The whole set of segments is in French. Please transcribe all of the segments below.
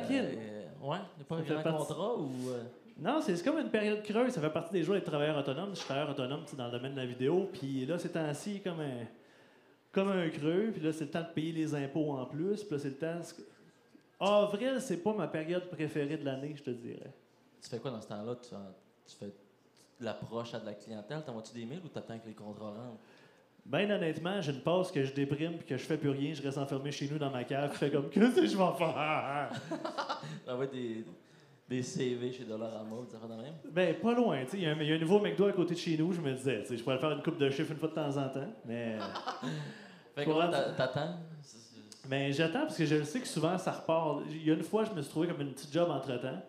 tranquille. Euh, ouais, il n'y a pas Ça un grand partie- contrat ou. euh, Non, c'est comme une période creuse. Ça fait partie des jours d'être travailleur autonome. Je suis travailleur autonome dans le domaine de la vidéo. Puis là, c'est temps-ci comme un, comme un creux. Puis là, c'est le temps de payer les impôts en plus. Puis là, c'est le temps. Avril, c'est pas ma période préférée de l'année, je te dirais. Tu fais quoi dans ce temps-là? Tu, tu fais de l'approche à de la clientèle? T'envoies-tu des mails ou t'attends que les contrats rentrent? Ben honnêtement, j'ai une pause que je déprime puis que je fais plus rien. Je reste enfermé chez nous dans ma cave. Je fais comme que si je vais faire. T'envoies des, des CV chez Dollarama affaires de même? Ben, pas loin. tu sais, Il y, a un- il y a un nouveau McDo à côté de chez nous. Je me disais, tu sais, je pourrais faire une coupe de chiffres une fois de temps en temps. Mais. Fait que rendre- t'attends? C'est- c'est- Mais j'attends parce que je sais que souvent ça repart. Il y a une fois, je me suis trouvé comme une petite job entre temps.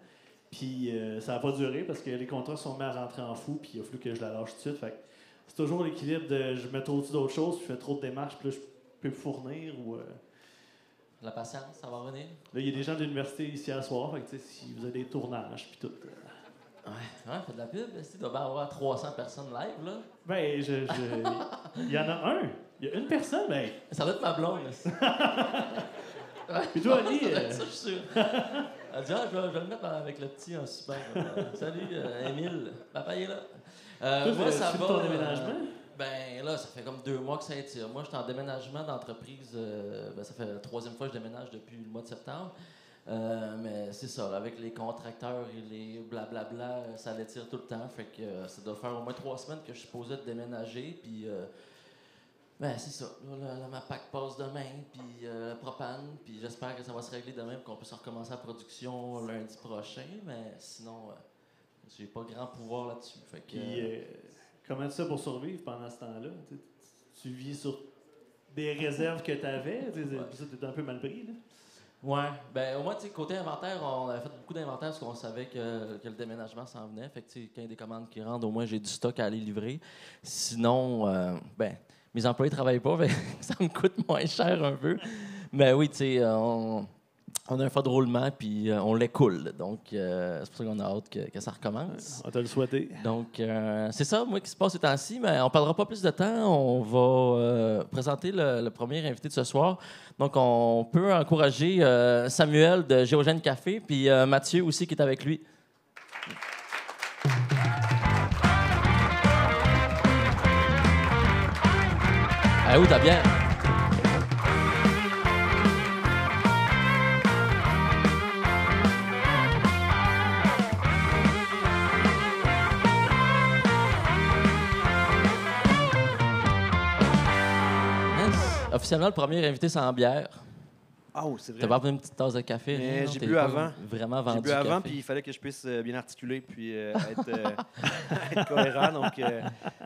Puis euh, ça n'a pas duré parce que les contrats sont mis à rentrer en fou. Puis il a fallu que je la lâche tout de suite. Fait c'est toujours l'équilibre de je mets trop d'autres choses, puis je fais trop de démarches, puis là, je peux fournir. Ou, euh, La patience, ça va revenir? Là, il y a des gens de l'université ici à soir. Fait que tu sais, si vous avez des tournages, puis tout. euh, Ouais, ouais, fais de la pub. Tu dois bien avoir 300 personnes live, là? Ben, je, je- il y en a un. Il y a une personne, ben. Ça doit être ma blonde. là. Puis toi, Ali, Ça, euh, je suis sûr. Elle dit, ah, je vais, je vais le mettre avec le petit en super. Euh, salut, Émile. Papa il est là. Euh, moi, ça va. ton euh, déménagement? ben là, ça fait comme deux mois que ça étire. Moi, j'étais en déménagement d'entreprise. euh, ben, ça fait la troisième fois que je déménage depuis le mois de septembre. Euh, mais c'est ça, là, avec les contracteurs et les blablabla, ça l'étire tout le temps. Fait que euh, ça doit faire au moins trois semaines que je suis supposé de déménager. Puis, ben c'est ça. Là, ma PAC passe demain, puis propane. Puis j'espère que ça va se régler demain pour qu'on puisse recommencer la production lundi prochain. Mais sinon, j'ai pas grand pouvoir là-dessus. Fait que, Puis, euh, comment tu fais pour survivre pendant ce temps-là? Tu, tu vis sur des réserves que tu avais? Tu. Ça, t'es un peu mal pris, là. Ouais, ben au moins, tu côté inventaire, on avait fait beaucoup d'inventaire parce qu'on savait que, que le déménagement s'en venait. Fait que, tu quand il y a des commandes qui rentrent, au moins, j'ai du stock à aller livrer. Sinon, euh, ben, mes employés travaillent pas, fait que ça me coûte moins cher un peu. Mais oui, tu sais, euh, on, on a un feu de roulement, puis euh, on l'écoule. Donc, euh, c'est pour ça qu'on a hâte que, que ça recommence. On t'a le souhaité. Donc, euh, c'est ça, moi, qui se passe ces temps-ci, mais on parlera pas plus de temps. On va euh, présenter le, le premier invité de ce soir. Donc, on peut encourager Samuel de Géogène Café, puis Mathieu aussi qui est avec lui. Ah, où ta bière? Officiellement, le premier invité sans bière. Ah, oh, c'est vrai. T'as pas pris une petite tasse de café? Mais rien, non? j'ai bu avant. Vraiment vendu J'ai bu avant, puis il fallait que je puisse euh, bien articuler puis euh, être, euh, être cohérent. Donc, euh,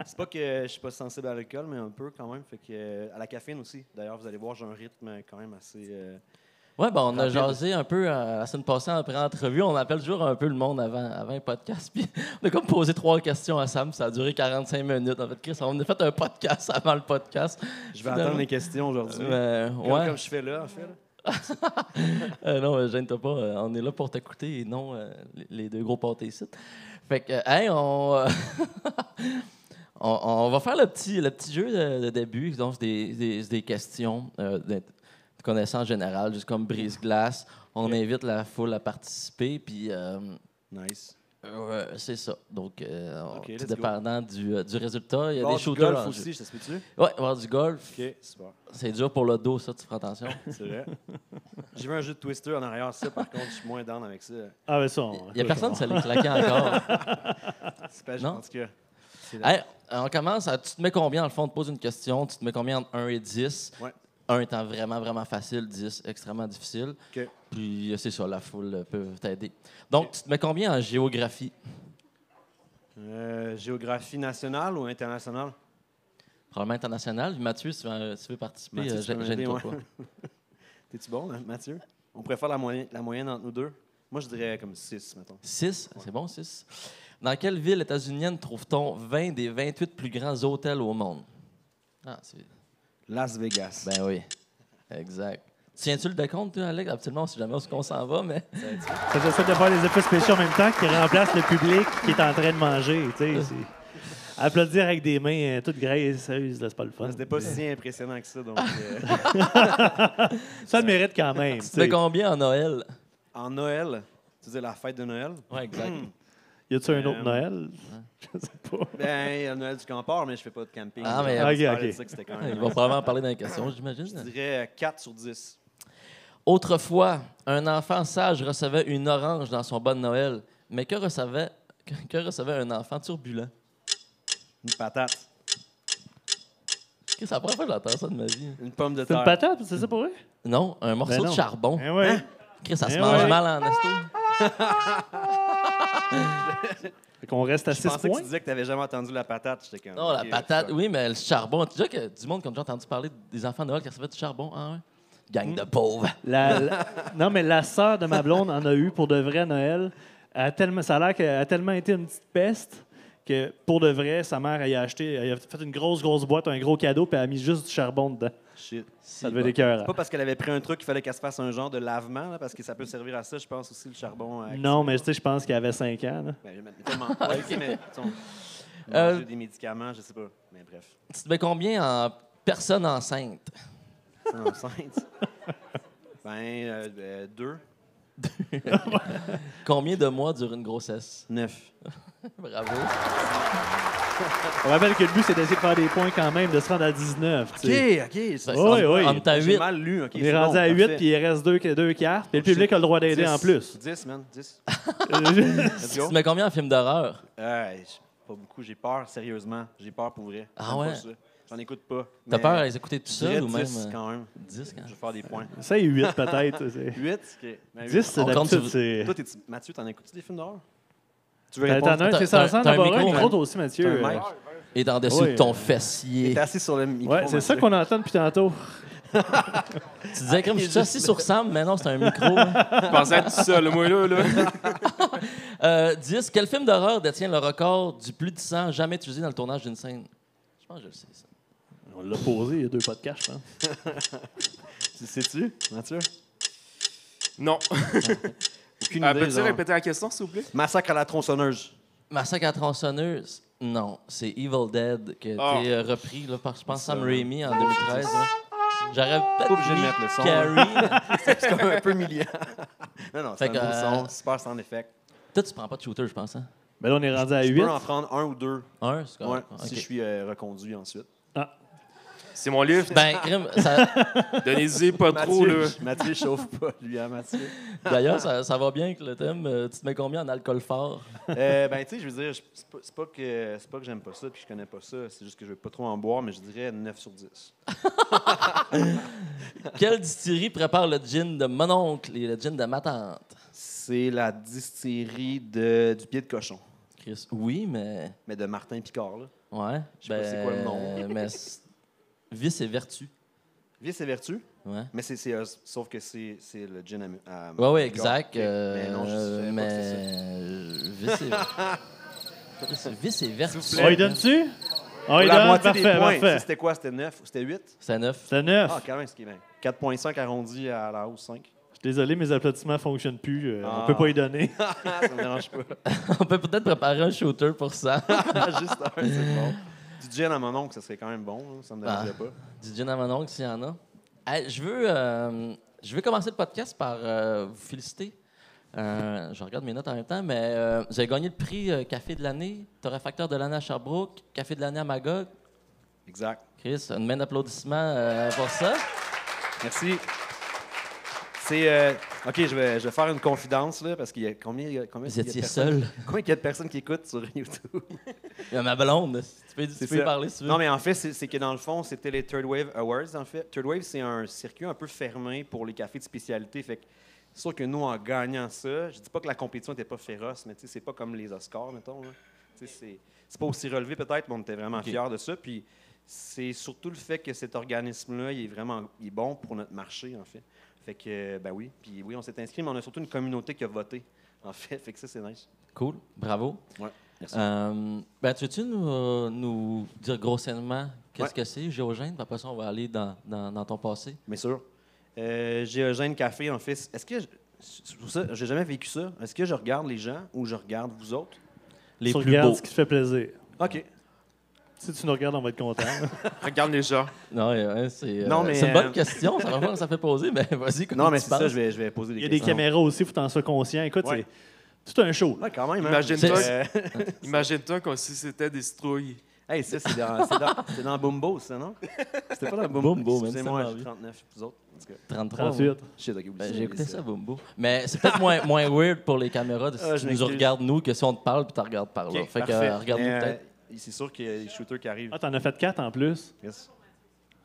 c'est pas que je suis pas sensible à l'alcool, mais un peu quand même. Fait que, à la caféine aussi. D'ailleurs, vous allez voir, j'ai un rythme quand même assez. Ouais, ben, on a Rapide. jasé un peu euh, la semaine passée après entrevue. On appelle toujours un peu le monde avant, avant un podcast. Puis on a comme posé trois questions à Sam. Ça a duré 45 minutes. En fait, Chris, on a fait un podcast avant le podcast. Je vais Finalement. attendre les questions aujourd'hui. Euh, Comme, ouais. comme je fais là, en fait. là. Euh, non, euh, gêne-toi pas. on est là pour t'écouter et non les- deux gros pâtés ici. Fait que, hey, on, on, on va faire le petit, le petit jeu de, de début. Donc, c'est des, des- questions euh, connaissances générales, juste comme brise-glace. On invite la foule à participer, puis euh, Nice. euh, c'est ça. Donc, euh, on- Ok, tout dépendant du, euh, du résultat, il y a des du shooters. golf en aussi, il va y avoir du golf. Ok, super. C'est dur pour le dos, ça, tu feras attention. C'est vrai. J'ai vu un jeu de Twister en arrière, ça, par contre, je suis moins down avec ça. Ah, ben ça, on- Il n'y a personne qui se l'est claqué encore. C'est pas, Non? en tout cas. c'est la- Hey, on commence. à- tu te mets combien, dans le fond, on te pose une question. Tu te mets combien entre 1 et 10? Ouais. 1 étant vraiment, vraiment facile, 10 extrêmement difficile. Puis euh, c'est ça, la foule euh, peut t'aider. Donc, tu te mets combien en géographie? Euh, géographie nationale ou internationale? Probablement international. Mathieu, si tu veux, si tu veux participer, Mathieu, tu gêne-toi pas. T'es-tu bon, là, Mathieu? On pourrait faire la moyenne, la moyenne entre nous deux. Moi, je dirais comme 6, mettons. 6, c'est bon, 6. Dans quelle ville états-unienne trouve-t-on 20 des 28 plus grands hôtels au monde? Ah, c'est... Las Vegas. Ben oui, exact. Tiens-tu le décompte, toi, Alex? Absolument, si jamais on s'en va, mais... Ça, j'essaie de faire les effets spéciaux en même temps qui remplacent le public qui est en train de manger. tu sais, Applaudir avec des mains euh, toutes graisseuses, là, c'est pas le fun. C'était pas si impressionnant que ça, donc... euh, Ça le mérite quand même. Tu sais. combien en Noël? En Noël, tu veux dire la fête de Noël? Ouais, exact. Y a-tu un autre Euh, Noël? Je sais pas. Ben, il y a le Noël du campeur, mais je fais pas de camping. Ah, mais- Ok, de ok. ça, que c'était quand Il même va probablement parler dans les questions, j'imagine. Je dirais 4 sur 10. Autrefois, un enfant sage recevait une orange dans son bon Noël. Mais que recevait, que, que recevait un enfant turbulent? Une patate. C'est la première fois que j'entends ça de ma vie. Une pomme de C'est une terre. patate, c'est ça pour eux? Non, un morceau Ben de non. charbon. Eh ouais. Chris, ça se Eh mange ouais. mal en esto. Fait qu'on reste à Je 6 pensais que tu points. disais que tu n'avais jamais entendu la patate. Non, la patate, oui, mais le charbon. Tu dis que du monde qui a déjà entendu parler des enfants de Noël qui recevaient du charbon? Ouais? Gang Hmm. de pauvres. La- la- non, mais la sœur de ma blonde en a eu pour de vrai à Noël. Elle a tellement, ça a l'air qu'elle a tellement été une petite peste que pour de vrai, sa mère elle a acheté, elle a fait une grosse, grosse boîte, un gros cadeau, puis elle a mis juste du charbon dedans. Shit. Ça devait être écœurant. C'est pas parce qu'elle avait pris un truc qu'il fallait qu'elle se fasse un genre de lavement, là, parce que ça peut servir à ça, je pense aussi, le charbon. avec Non, mais tu sais, je pense qu'elle avait 5 ans. là. Ben, tellement. Ouais, mais. Euh, des médicaments, je sais pas. Mais bref. Tu te mets combien en personnes enceintes? Enceinte? ben, euh, euh, deux. Combien de mois dure une grossesse? Neuf. Bravo. On rappelle que le but, c'est d'essayer de faire des points quand même, de se rendre à 19. tu sais. Ok, ok. c'est- Oui, oui. On est à J'ai 8. mal lu. ok, On est c'est rendu bon, à 8, parfait. puis il reste deux, deux cartes. Puis le public a le droit d'aider en 10. plus. 10, man. 10. Euh, Let's Tu go. mets combien en film d'horreur? Euh, pas beaucoup. J'ai peur, sérieusement. J'ai peur pour vrai. Ah J'aime pas ouais? ça. J'en écoute pas. T'as peur à les écouter tout seul ou même 10 euh, quand même. 10 quand Je vais faire des points. 8 peut-être. c'est- 8? OK. Ben, 10, c'est d'habitude. Toi, t'es- Mathieu, t'en écoutes des films d'horreur? Tu veux T'en répondre? t'en as un, c'est ça, ensemble, t'as un micro, toi aussi, Mathieu. Euh? Et en dessous de ton T'es fessier. assis sur le micro. Ouais, c'est ça qu'on entend depuis tantôt. Tu disais comme je suis assis sur Sam, mais non, c'est un micro. Je pensais être tout seul, moi, là. là. Euh, 10. Quel film d'horreur détient le record du plus de sang jamais utilisé dans le tournage d'une scène? Je pense que je le sais, ça. On l'a posé il y a deux podcasts, je pense. Tu sais-tu, Mathieu? Non. Aucune Euh, idée. Peux-tu genre. répéter la question, s'il vous plaît? Massacre à la tronçonneuse. Massacre à la tronçonneuse? Non, c'est Evil Dead qui a Ah. été euh, repris là, par, je pense, Sam Ça. Raimi en 2013. ouais. J'aurais Pas peut-être obligé de mis mettre le son. Carrie. C'est comme un peu humiliant. non, non, c'est Fait un que, beau euh, son, super sound effect. Toi, tu prends pas de shooter, je pense. Hein? Mais là, on est rendu à Je 8. peux en prendre un ou deux, Un, c'est ouais, correct. si Ok. je suis euh, reconduit ensuite. C'est mon livre. Ben, crime, ça- Donnez-y pas trop, là. Mathieu, Mathieu chauffe pas, lui, hein, Mathieu. d'ailleurs, ça, ça va bien avec le thème. Euh, Tu te mets combien en alcool fort? Euh, ben, tu sais, je veux dire, c'est pas, pas que, c'est pas que j'aime pas ça puis que je connais pas ça. C'est juste que je veux pas trop en boire, mais je dirais 9 sur 10. Quelle distillerie prépare le gin de mon oncle et le gin de ma tante? C'est la distillerie de, du pied de cochon, Chris, oui, mais. mais de Martin Picard. Là. Ouais. Je sais pas c'est quoi le nom. Mais. Vice et vertu. Vice et vertu, Ouais. mais c'est, c'est, euh, sauf que c'est, c'est le gin à, ouais, Picard. exact. Euh, mais non, je savais pas que c'était ça. mais. Vice et. Chris, Vice et vertu. On y donne-tu? On y donne, parfait, parfait. C'était quoi? C'était 9 ou c'était 8? C'est neuf. C'est 9. Ah, quand même, ce qui est bien. 4.5 arrondi à la hausse 5. Je suis désolé, mes applaudissements ne fonctionnent plus. euh, Ah. On peut pas y donner. ça me dérange pas. On peut peut-être préparer un shooter pour ça. Juste un, c'est bon. Du gin à mon oncle, ça serait quand même bon. hein, Ça me dérangerait pas. Du gin à mon oncle, s'il y en a. Hey, je, veux, euh, je veux commencer le podcast par euh, vous féliciter. Euh, je regarde mes notes en même temps, mais euh, vous avez gagné le prix euh, Café de l'année, torréfacteur de l'année à Sherbrooke, Café de l'année à Magog. Exact. Chris, une main d'applaudissement euh, pour ça. Merci. C'est. euh, OK, je vais, je vais faire une confidence, là, parce qu'il y a combien, il y a- combien, Vous étiez seul. combien il y a de personnes qui écoutent sur YouTube? Il y a ma blonde. Tu peux, tu parler si tu veux. Non, mais en fait, c'est que dans le fond, c'était les Third Wave Awards, en fait. Third Wave, c'est un circuit un peu fermé pour les cafés de spécialité. Fait que c'est sûr que nous, en gagnant ça, je dis pas que la compétition n'était pas féroce, mais tu sais, c'est pas comme les Oscars, mettons. C'est pas aussi relevé peut-être, mais on était vraiment fiers de ça. Puis c'est surtout le fait que cet organisme-là, il est vraiment il est bon pour notre marché, en fait. Fait que, ben oui. Puis oui, on s'est inscrit, mais on a surtout une communauté qui a voté, en fait. Fait que ça, c'est nice. Cool, bravo. Ouais, merci. Euh, ben, tu veux-tu nous, euh, nous dire grossièrement qu'est-ce Ouais. que c'est, Géogène? Puis après ça, on va aller dans, dans, dans ton passé. Bien sûr. Euh, Géogène Café, en fait, est-ce que. je- c'est pour ça, j'ai jamais vécu ça. Est-ce que je regarde les gens ou je regarde vous autres? Les Tu plus regardes beaux. ce qui te fait plaisir. OK. Si tu nous regardes, on va être content. Regarde les gens. Non, ouais, c'est euh, Non, mais, c'est une bonne euh, question. Ça va voir ça fait poser, mais vas-y. Non, mais tu c'est ça, je vais, je vais poser des Il y a des questions. caméras aussi, il faut que tu en sois conscient. Écoute, Ouais. c'est tout un show. Ouais, quand même. hein. Imagine-toi. Euh, Imagine-toi comme si c'était des citrouilles. hey, ça, c'est dans, c'est dans, c'est dans Bumbo, ça, non? C'était pas dans Bumbo. Bumbo, même, j'ai m'a 39, vous autres. En tout cas, 33. 38. ouais. Shit, Ben, j'ai écouté ça, Bumbo. Mais c'est peut-être moins, moins weird pour les caméras de si Ah, tu je nous regardes nous que si on te parle puis tu regardes par là. Fait que parfait. euh, regarde-nous peut-être. C'est sûr qu'il y a des shooters qui arrivent. Ah, t'en as fait quatre en plus? Yes.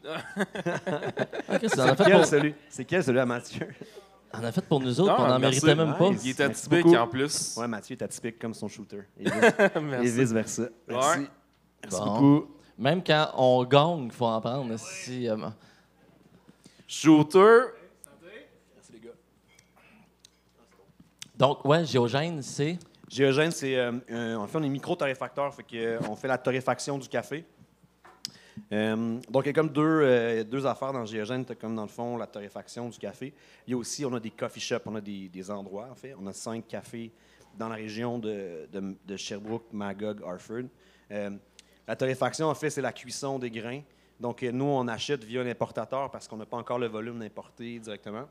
Ok, c'est- Quel, pour, celui? C'est quel, celui à Mathieu? on a fait pour nous autres, puis on n'en merci. méritait même pas. Il était Merci atypique en plus. Ouais, Mathieu est atypique comme son shooter. Et, Merci. vice versa. Merci. Ouais. Merci Bon. beaucoup. Même quand on gagne, il faut en prendre. Si, euh, Shooter. Donc, ouais, Géogène, c'est? Géogène, c'est. euh, un- en fait, on est micro-torréfacteur, fait que, euh, fait la torréfaction du café. Euh, donc, il y a comme deux, euh, deux affaires dans Géogène. Tu comme dans le fond la torréfaction du café. Il y a aussi, on a des coffee shops, on a des, des endroits, en fait. On a cinq cafés dans la région de, de- Sherbrooke, Magog, Harford. Euh, la torréfaction, en fait, c'est la cuisson des grains. Donc, euh, nous, on achète via l'importateur parce qu'on n'a pas encore le volume d'importer directement.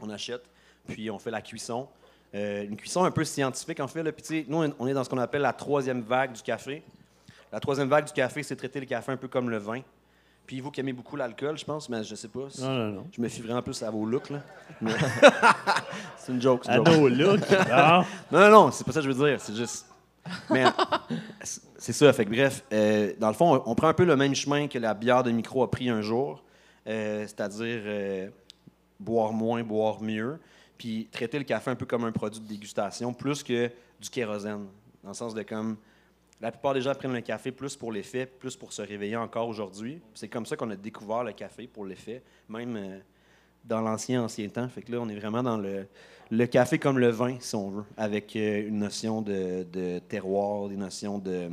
On achète, puis on fait la cuisson. Euh, une cuisson un peu scientifique, en fait. Là. Puis, tu sais, nous, on est dans ce qu'on appelle la troisième vague du café. La troisième vague du café, c'est traiter le café un peu comme le vin. Puis vous qui aimez beaucoup l'alcool, je pense, mais je sais pas. si- Non, non, non. Je me fie vraiment plus à vos looks. là. Mais- c'est une joke. c'est À nos looks. Non, non, non, c'est pas ça que je veux dire. C'est juste. Mais c'est c'est ça. Fait que bref, euh, dans le fond, on, on prend un peu le même chemin que la bière de micro a pris un jour, euh, c'est-à-dire euh, boire moins, boire mieux, puis traiter le café un peu comme un produit de dégustation, plus que du kérosène. Dans le sens de comme. La plupart des gens prennent le café plus pour l'effet, plus pour se réveiller encore aujourd'hui. C'est comme ça qu'on a découvert le café pour l'effet, même euh, dans l'ancien ancien temps. Fait que là, on est vraiment dans le, le café comme le vin, si on veut, avec euh, une notion de, terroir, des notions de,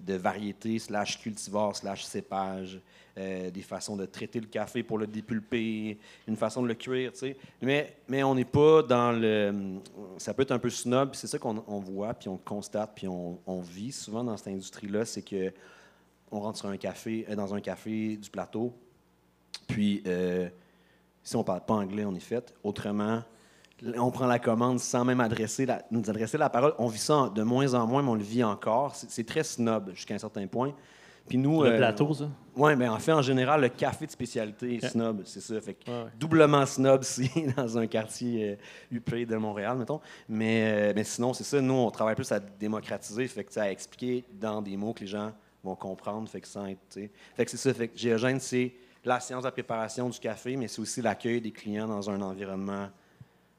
de variété, slash cultivar, slash cépage, euh, des façons de traiter le café pour le dépulper, une façon de le cuire, tu sais. Mais, mais on n'est pas dans le... hum, Ça peut être un peu snob, c'est ça qu'on on voit, puis on constate, puis on, vit souvent dans cette industrie-là, c'est que on rentre un café, euh, dans un café du plateau, puis euh, si on ne parle pas anglais, on est fait. Autrement, on prend la commande sans même adresser la, nous adresser la parole. On vit ça de moins en moins, mais on le vit encore. C'est c'est très snob jusqu'à un certain point. Puis nous, Le euh, plateau, ça? Oui, mais en fait, en général, le café de spécialité est snob, c'est ça. Fait que Ouais, ouais. doublement snob si dans un quartier euh, huppé de Montréal, mettons. Mais, euh, mais sinon, c'est ça. Nous, on travaille plus à démocratiser, fait que, à expliquer dans des mots que les gens vont comprendre, fait que sans être, tu sais. Fait que c'est ça. Fait que Géogène, c'est la science de la préparation du café, mais c'est aussi l'accueil des clients dans un environnement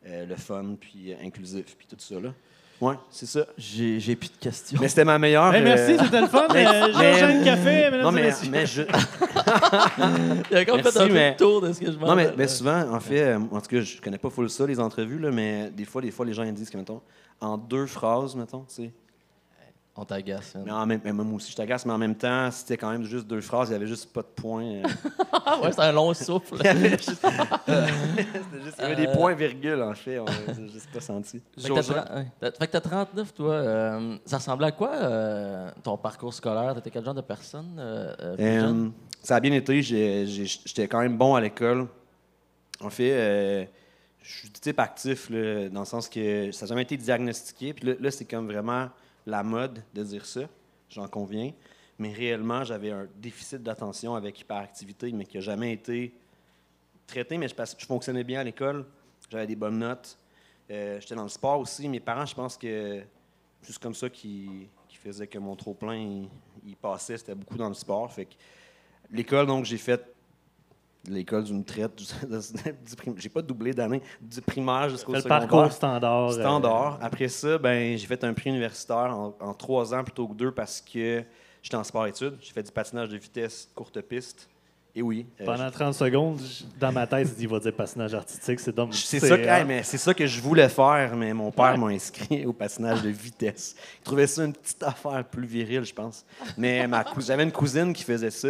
euh, le fun, puis inclusif, puis tout ça, là. Ouais, c'est ça. J'ai j'ai plus de questions. Mais c'était ma meilleure... Hey, merci, euh, c'était le fun. mais- Euh, mais- Géorgène Café, Non, mais, mais je... Il a Merci, fait un mais- tour de ce que je m'en Non, mais, mais souvent, en fait, euh, en tout cas, je connais pas full ça, les entrevues, là, mais des fois, des fois, les gens ils disent que, mettons, en deux phrases, mettons, tu sais. On t'agace. hein. Mais en même, mais moi aussi, je t'agace, mais en même temps, c'était quand même juste deux phrases, il y avait juste pas de points. euh. Ouais, c'est un long souffle. il y avait juste, c'était juste- il y avait des Euh. points virgules, en fait, on juste pas senti. Fait que t'as tra- ouais. T'as- fait que t'as 39, toi. euh, ça ressemblait à quoi, euh, ton parcours scolaire? T'étais quel genre de personne? euh, euh, Euh, ça a bien été. J'étais quand même bon à l'école. En fait, euh, je suis du type actif, là, dans le sens que ça n'a jamais été diagnostiqué. Puis là, là, c'est comme vraiment la mode de dire ça, j'en conviens. Mais réellement, j'avais un déficit d'attention avec hyperactivité, mais qui n'a jamais été traité. Mais je, fonctionnais bien à l'école, j'avais des bonnes notes. Euh, J'étais dans le sport aussi. Mes parents, je pense que juste comme ça qui, qui faisait que mon trop-plein, il, passait. C'était beaucoup dans le sport. L'école, donc, j'ai fait l'école d'une traite. j'ai pas doublé d'année. Du primaire jusqu'au Fait le secondaire. parcours standard. euh, Standard. Après ça, ben, j'ai fait un prix universitaire en, en trois ans plutôt que deux parce que j'étais en sport-études. J'ai fait du patinage de vitesse courte piste. Et oui. euh, Pendant 30 secondes, dans ma tête, il va dire patinage artistique. C'est donc. c'est ça, que, hey, mais ça que je voulais faire, mais mon père m'a inscrit au patinage de vitesse. Il trouvait ça une petite affaire plus virile, je pense. Mais j'avais une cousine qui faisait ça,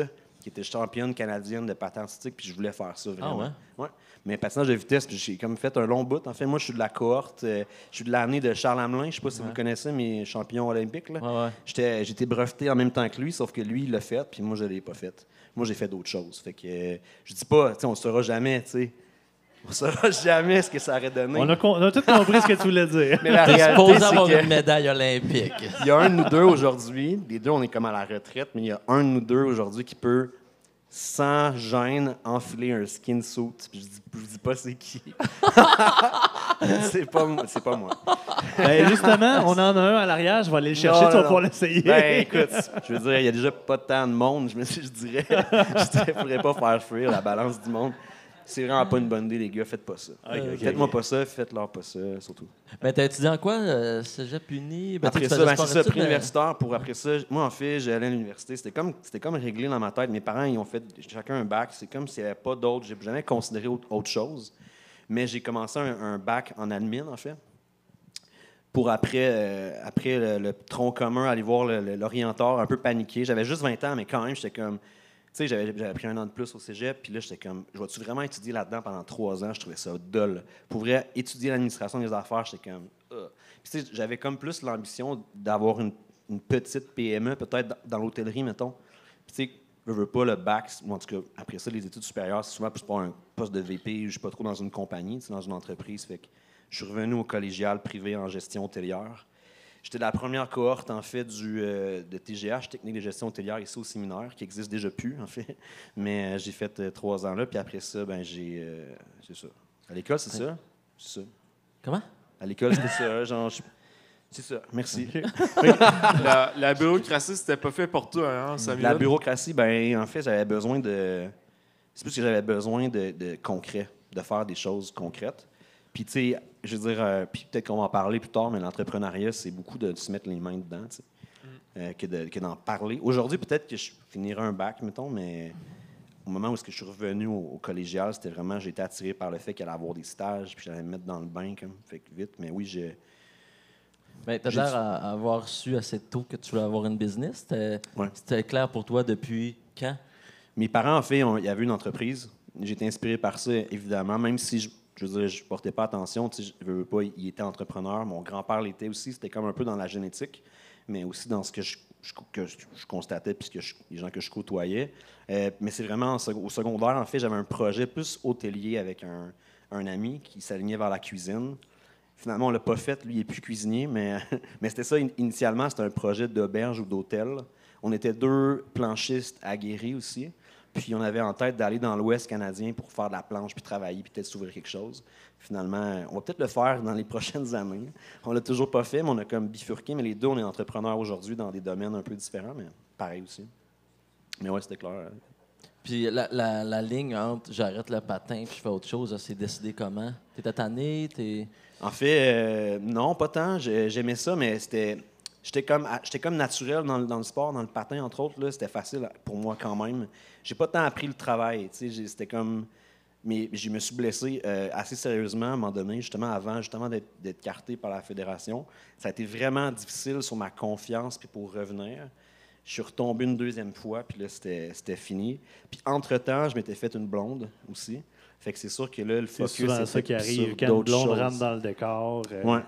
qui était championne canadienne de patin artistique, puis je voulais faire ça Ah vraiment. ouais? Ouais. Mais patinage de vitesse, puis j'ai comme fait un long bout. En fait, moi, je suis de la cohorte, euh, je suis de l'année de Charles Hamelin. Je sais pas si vous Ouais. connaissez, mais champion olympique. Là. Ouais, ouais. J'étais, j'étais breveté en même temps que lui, sauf que lui, il l'a fait, puis moi, je l'ai pas fait. Moi, j'ai fait d'autres choses. Fait que euh, je dis pas, tu sais, on saura jamais, tu sais. On saura jamais ce que ça aurait donné. On a, con- on a tout compris ce que tu voulais dire. Mais la réalité, supposé c'est avoir que une médaille olympique. il y a un de nous deux aujourd'hui. Les deux, on est comme à la retraite, mais il y a un de nous deux aujourd'hui qui peut, sans gêne, enfiler un skin suit. Puis je dis, je dis pas c'est qui. c'est pas moi. C'est pas moi. Ben, justement, on en a un à l'arrière. Je vais aller le chercher. Non, tu vas non, pouvoir l'essayer. Ben écoute, je veux dire, il y a déjà pas tant de monde. Je me je dirais, je dirais, faudrait pas faire fuir la balance du monde. C'est vraiment pas une bonne idée, les gars. Faites pas ça. Ok, Faites-moi pas ça, faites-leur pas ça, surtout. Mais t'as étudié en quoi? Euh, Cégep uni? Ben, Après ça, ben, c'est ça, études, mais- pré-universitaire. Pour après ça, moi, en fait, j'allais à l'université. C'était comme, c'était comme réglé dans ma tête. Mes parents, ils ont fait chacun un bac. C'est comme s'il n'y avait pas d'autre. J'ai jamais considéré autre, chose. Mais j'ai commencé un, un bac en admin, en fait. Pour après, euh, après le, le tronc commun, aller voir l'orienteur, un peu paniqué. J'avais juste 20 ans, mais quand même, j'étais comme. Sais, j'avais pris un an de plus au cégep, puis là, j'étais comme, je vais-tu vraiment étudier là-dedans pendant trois ans? Je trouvais ça dole. Pour vrai, étudier l'administration des affaires, j'étais comme. Puis, tu sais, j'avais comme plus l'ambition d'avoir une, petite PME, peut-être dans, l'hôtellerie, mettons. Tu sais, je veux pas le bac, ou en tout cas, après ça, les études supérieures, c'est souvent plus pour un poste de VP, je suis pas trop dans une compagnie, tu sais, dans une entreprise. Fait que je suis revenu au collégial privé en gestion hôtelière. J'étais de la première cohorte, en fait, du, euh, de TGH, Technique de gestion hôtelière, ici au séminaire, qui existe déjà plus, en fait. Mais euh, j'ai fait euh, trois ans là, puis après ça, ben j'ai. c'est ça. À l'école, c'est ça? C'est ça. Comment? À l'école, c'était ça. Genre, je- c'est ça. Merci. La, la bureaucratie, c'était pas fait pour toi, hein, Samuel? La bureaucratie, ben en fait, j'avais besoin de. C'est plus que j'avais besoin de, de concret, de faire des choses concrètes. Puis, tu sais, je veux dire, euh, puis peut-être qu'on va en parler plus tard, mais l'entrepreneuriat, c'est beaucoup de se mettre les mains dedans, tu sais, euh, que de- que d'en parler. Aujourd'hui, peut-être que je finirai un bac, mettons, mais au moment où est-ce que je suis revenu au, au collégial, c'était vraiment, été attiré par le fait qu'il allait avoir des stages, puis j'allais me mettre dans le bain, comme, fait que vite. Mais oui, j'ai. Ben, t'as l'air à à avoir su assez tôt que tu voulais avoir une business. C'était Ouais. clair pour toi depuis quand? Mes parents, en fait, il y avait une entreprise. J'ai été inspiré par ça, évidemment, même si je, je veux dire, je portais pas attention. tu veux pas, il était entrepreneur. Mon grand-père l'était aussi. C'était comme un peu dans la génétique, mais aussi dans ce que je, constatais puisque les gens que je côtoyais. Euh, mais c'est vraiment au secondaire, en fait, j'avais un projet plus hôtelier avec un, ami qui s'alignait vers la cuisine. Finalement, on l'a pas fait. Lui, il est plus cuisinier, mais, c'était ça. in- Initialement, c'était un projet d'auberge ou d'hôtel. On était deux planchistes aguerris aussi. Puis on avait en tête d'aller dans l'Ouest canadien pour faire de la planche, puis travailler, puis peut-être s'ouvrir quelque chose. Finalement, on va peut-être le faire dans les prochaines années. On l'a toujours pas fait, mais on a comme bifurqué. Mais les deux, on est entrepreneurs aujourd'hui dans des domaines un peu différents, mais pareil aussi. Mais ouais, c'était clair. Puis la, la, la ligne entre j'arrête le patin puis je fais autre chose, c'est décidé comment? T'étais tanné? T'es... En fait, euh, non, pas tant. J'ai- J'aimais ça, mais c'était. J'étais comme, j'étais comme naturel dans, le- dans le sport, dans le patin, entre autres. là. C'était facile pour moi quand même. J'ai pas tant appris le travail. C'était comme. Mais je me suis blessé euh, assez sérieusement à un moment donné, justement avant justement d'être d'être carté par la fédération. Ça a été vraiment difficile sur ma confiance puis pour revenir. Je suis retombé une deuxième fois, puis là, c'était c'était fini. Puis entre-temps, je m'étais fait une blonde aussi. Fait que c'est sûr que là, le C'est focus souvent était ça qui arrive quand une blonde choses. rentre dans le décor. euh, Ouais.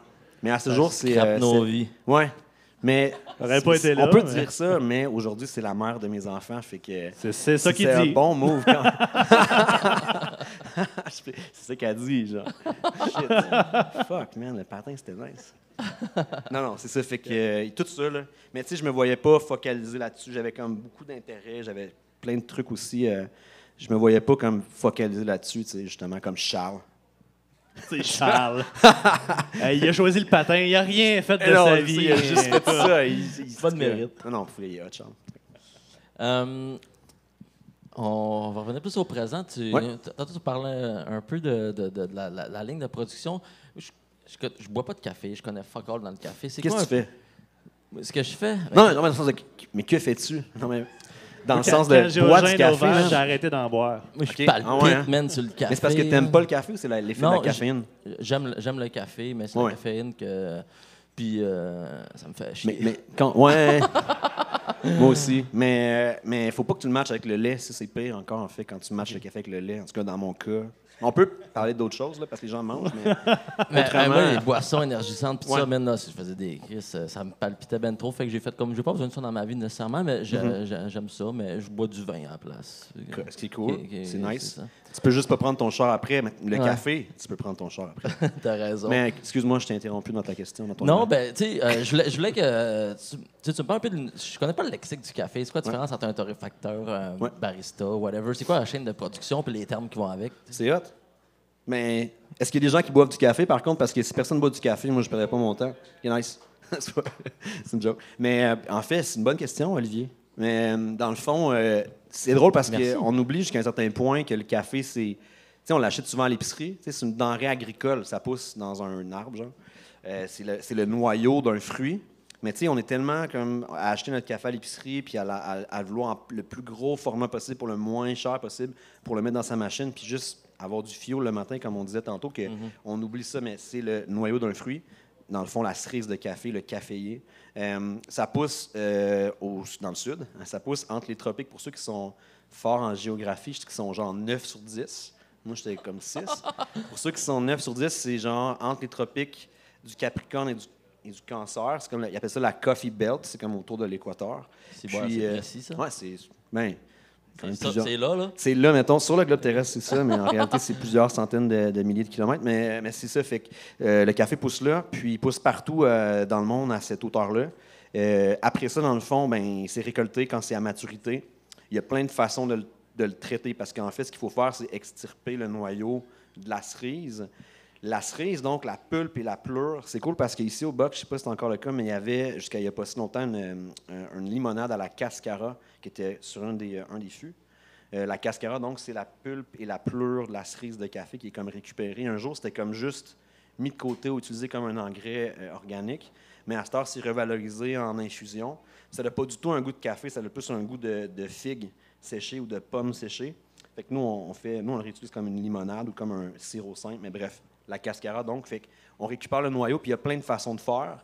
Mais à ce Ça jour, c'est. Euh, nos c'est- vies. Ouais. Mais. Aurait pas c'est- été là, On peut mais- dire ça, mais aujourd'hui, c'est la mère de mes enfants. Fait que. C'est ça qu'il C'est un dit. bon move quand c'est ça qu'elle dit, genre. Shit. Fuck, man, le patin, c'était nice. non, non, c'est ça. Fait que euh, tout ça, là. Mais tu sais, je me voyais pas focaliser là-dessus. J'avais comme beaucoup d'intérêt. J'avais plein de trucs aussi. euh, je me voyais pas comme focaliser là-dessus, tu sais, justement, comme Charles. C'est Charles. Euh, il a choisi le patin. Il a rien fait de Eh non, sa vie. Il a juste fait ça. Il, il- Pas de mérite. Non, non, il est hot, Charles. Euh, on va revenir plus au présent. Tu, Ouais. Tantôt, tu parlais un peu de, de- de- de la, la- la ligne de production. Je, je, je bois pas de café, je connais fuck all dans le café. C'est Qu'est-ce que tu fais? Ce que je fais? Non, non, mais dans le sens de. Mais que fais-tu? Non, mais. Dans le sens de j'ai boire un du café. J'ai arrêté d'en boire. Moi, je Ok. palpite, Ah ouais, hein? man, sur le café. Mais c'est parce que t'aimes pas le café ou c'est l'effet de la caféine? J'aime, j'aime le café, mais c'est Ouais. la caféine que. Puis euh, ça me fait chier. Mais, mais quand. Ouais. Moi aussi. Mais il mais faut pas que tu le matches avec le lait. Ça, c'est pire encore, en fait, quand tu matches le café avec le lait. En tout cas, dans mon cas. On peut parler d'autres choses, là, parce que les gens mangent, mais. Mais, Autrement- euh, moi, les boissons énergisantes, pis Ouais. ça, man, là, je faisais des crises, euh, ça me palpitait ben trop. Fait que j'ai fait comme, j'ai pas besoin de ça dans ma vie nécessairement, mais j'ai- j'aime ça, mais je bois du vin à la place. Ce qui est cool. C'est nice. Tu peux juste pas prendre ton char après. mais Le Ouais. café, tu peux prendre ton char après. T'as raison. mais excuse-moi, je t'ai interrompu dans ta question. Dans ton Non, ben, tu sais, euh, je voulais, je voulais que. euh, tu, tu me parles un peu de. Je connais pas le lexique du café. C'est quoi la Ouais. différence entre un torréfacteur, un Ouais. barista, whatever? C'est quoi la chaîne de production puis les termes qui vont avec? C'est hot. Mais est-ce qu'il y a des gens qui boivent du café, par contre? Parce que si personne boit du café, moi, je perdrais pas mon temps. C'est nice. c'est une joke. Mais euh, en fait, c'est une bonne question, Olivier. Mais euh, dans le fond, euh, c'est drôle parce qu'on oublie jusqu'à un certain point que le café, c'est. Tu sais, on l'achète souvent à l'épicerie. Tu sais, C'est une denrée agricole. Ça pousse dans un arbre, genre. Euh, c'est le, noyau d'un fruit. Mais tu sais, on est tellement comme à acheter notre café à l'épicerie puis à, la- à- à vouloir en- le plus gros format possible pour le moins cher possible pour le mettre dans sa machine puis juste avoir du fioul le matin, comme on disait tantôt, que on oublie ça, mais c'est le noyau d'un fruit. Dans le fond, la cerise de café, le caféier. Euh, ça pousse euh, au- dans le sud. Ça pousse entre les tropiques. Pour ceux qui sont forts en géographie, je dis qu'ils sont genre 9 sur 10. Moi, j'étais comme 6. Pour ceux qui sont 9 sur 10, c'est genre entre les tropiques du Capricorne et du, et du Cancer. C'est comme, ils appellent ça la Coffee Belt. C'est comme autour de l'équateur. C'est bon, c'est euh, précis, ça. Ouais, c'est. Ben, quand même C'est ça, plusieurs- c'est là, là. c'est là, mettons, sur le globe terrestre, c'est ça, mais en réalité, c'est plusieurs centaines de, de milliers de kilomètres. Mais, mais c'est ça, fait que euh, le café pousse là, puis il pousse partout euh, dans le monde à cette hauteur-là. Euh, après ça, dans le fond, ben, c'est récolté quand c'est à maturité. Il y a plein de façons de le traiter parce qu'en fait, ce qu'il faut faire, c'est extirper le noyau de la cerise. La cerise, donc la pulpe et la pleure, c'est cool parce qu'ici au Boc, je ne sais pas si c'est encore le cas, mais il y avait jusqu'à il n'y a pas si longtemps une, euh, une limonade à la cascara qui était sur un des, un des fûts. Euh, la cascara, donc, c'est la pulpe et la pleure de la cerise de café qui est comme récupérée. Un jour, c'était comme juste mis de côté ou utilisé comme un engrais euh, organique. Mais à cette heure, c'est revalorisé en infusion. Ça n'a pas du tout un goût de café, ça a plus un goût de, de figue séchée ou de pomme séchée. Fait nous, on fait, nous, on le réutilise comme une limonade ou comme un sirop simple. Mais bref, la cascara, donc, fait qu'on récupère le noyau, puis il y a plein de façons de faire.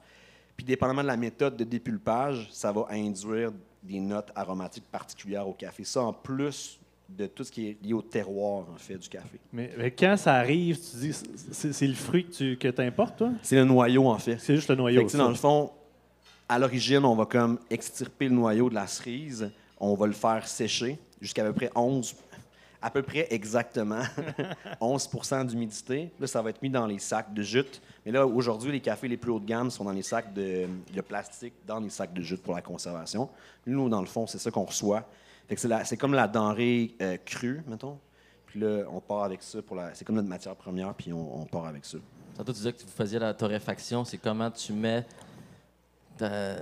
Puis, dépendamment de la méthode de dépulpage, ça va induire des notes aromatiques particulières au café. Ça, en plus de tout ce qui est lié au terroir, en fait, du café. Mais, mais quand ça arrive, tu dis, c'est le fruit que tu que importes, toi? C'est le noyau, en fait. C'est juste le Fait noyau. que, sais, ça. dans le fond, à l'origine, on va comme extirper le noyau de la cerise. On va le faire sécher jusqu'à peu près 11, à peu près exactement 11% d'humidité. Là, ça va être mis dans les sacs de jute. Mais là, aujourd'hui, les cafés les plus haut de gamme sont dans les sacs de, de plastique, dans les sacs de jute pour la conservation. Nous, dans le fond, c'est ça qu'on reçoit. C'est, comme la denrée euh, crue, mettons. Puis là, on part avec ça pour la. C'est comme notre matière première, puis on, on part avec ça. Tantôt, tu disais que vous faisiez la torréfaction. C'est comment tu mets ta-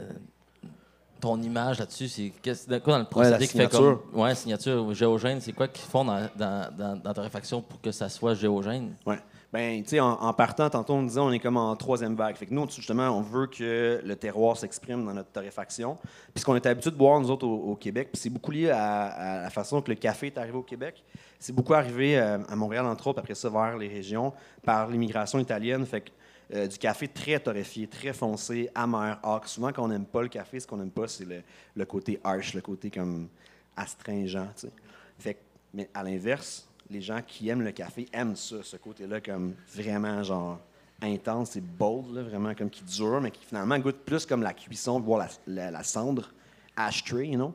ton image là-dessus? C'est quoi dans le Ouais, la procédé qui fait signature. comme. Ouais, signature géogène. C'est quoi qu'ils font dans, dans, dans, dans la torréfaction pour que ça soit géogène? Ouais. Ben, tu sais, en, en partant, tantôt, on disait on est comme en troisième vague. Fait que nous, justement, on veut que le terroir s'exprime dans notre torréfaction. Puis ce qu'on est habitué de boire, nous autres, au, au Québec, puis c'est beaucoup lié à, à la façon que le café est arrivé au Québec. C'est beaucoup arrivé euh, à Montréal, entre autres, après ça, vers les régions, par l'immigration italienne. Fait que euh, du café très torréfié, très foncé, amer, ocre. Souvent, quand on n'aime pas le café, ce qu'on n'aime pas, c'est le, côté harsh, le côté comme astringent. Fait mais à l'inverse, les gens qui aiment le café aiment ça, ce côté-là comme vraiment genre intense et bold, là, vraiment comme qui dure, mais qui finalement goûte plus comme la cuisson, voire la, cendre ashtray, you know?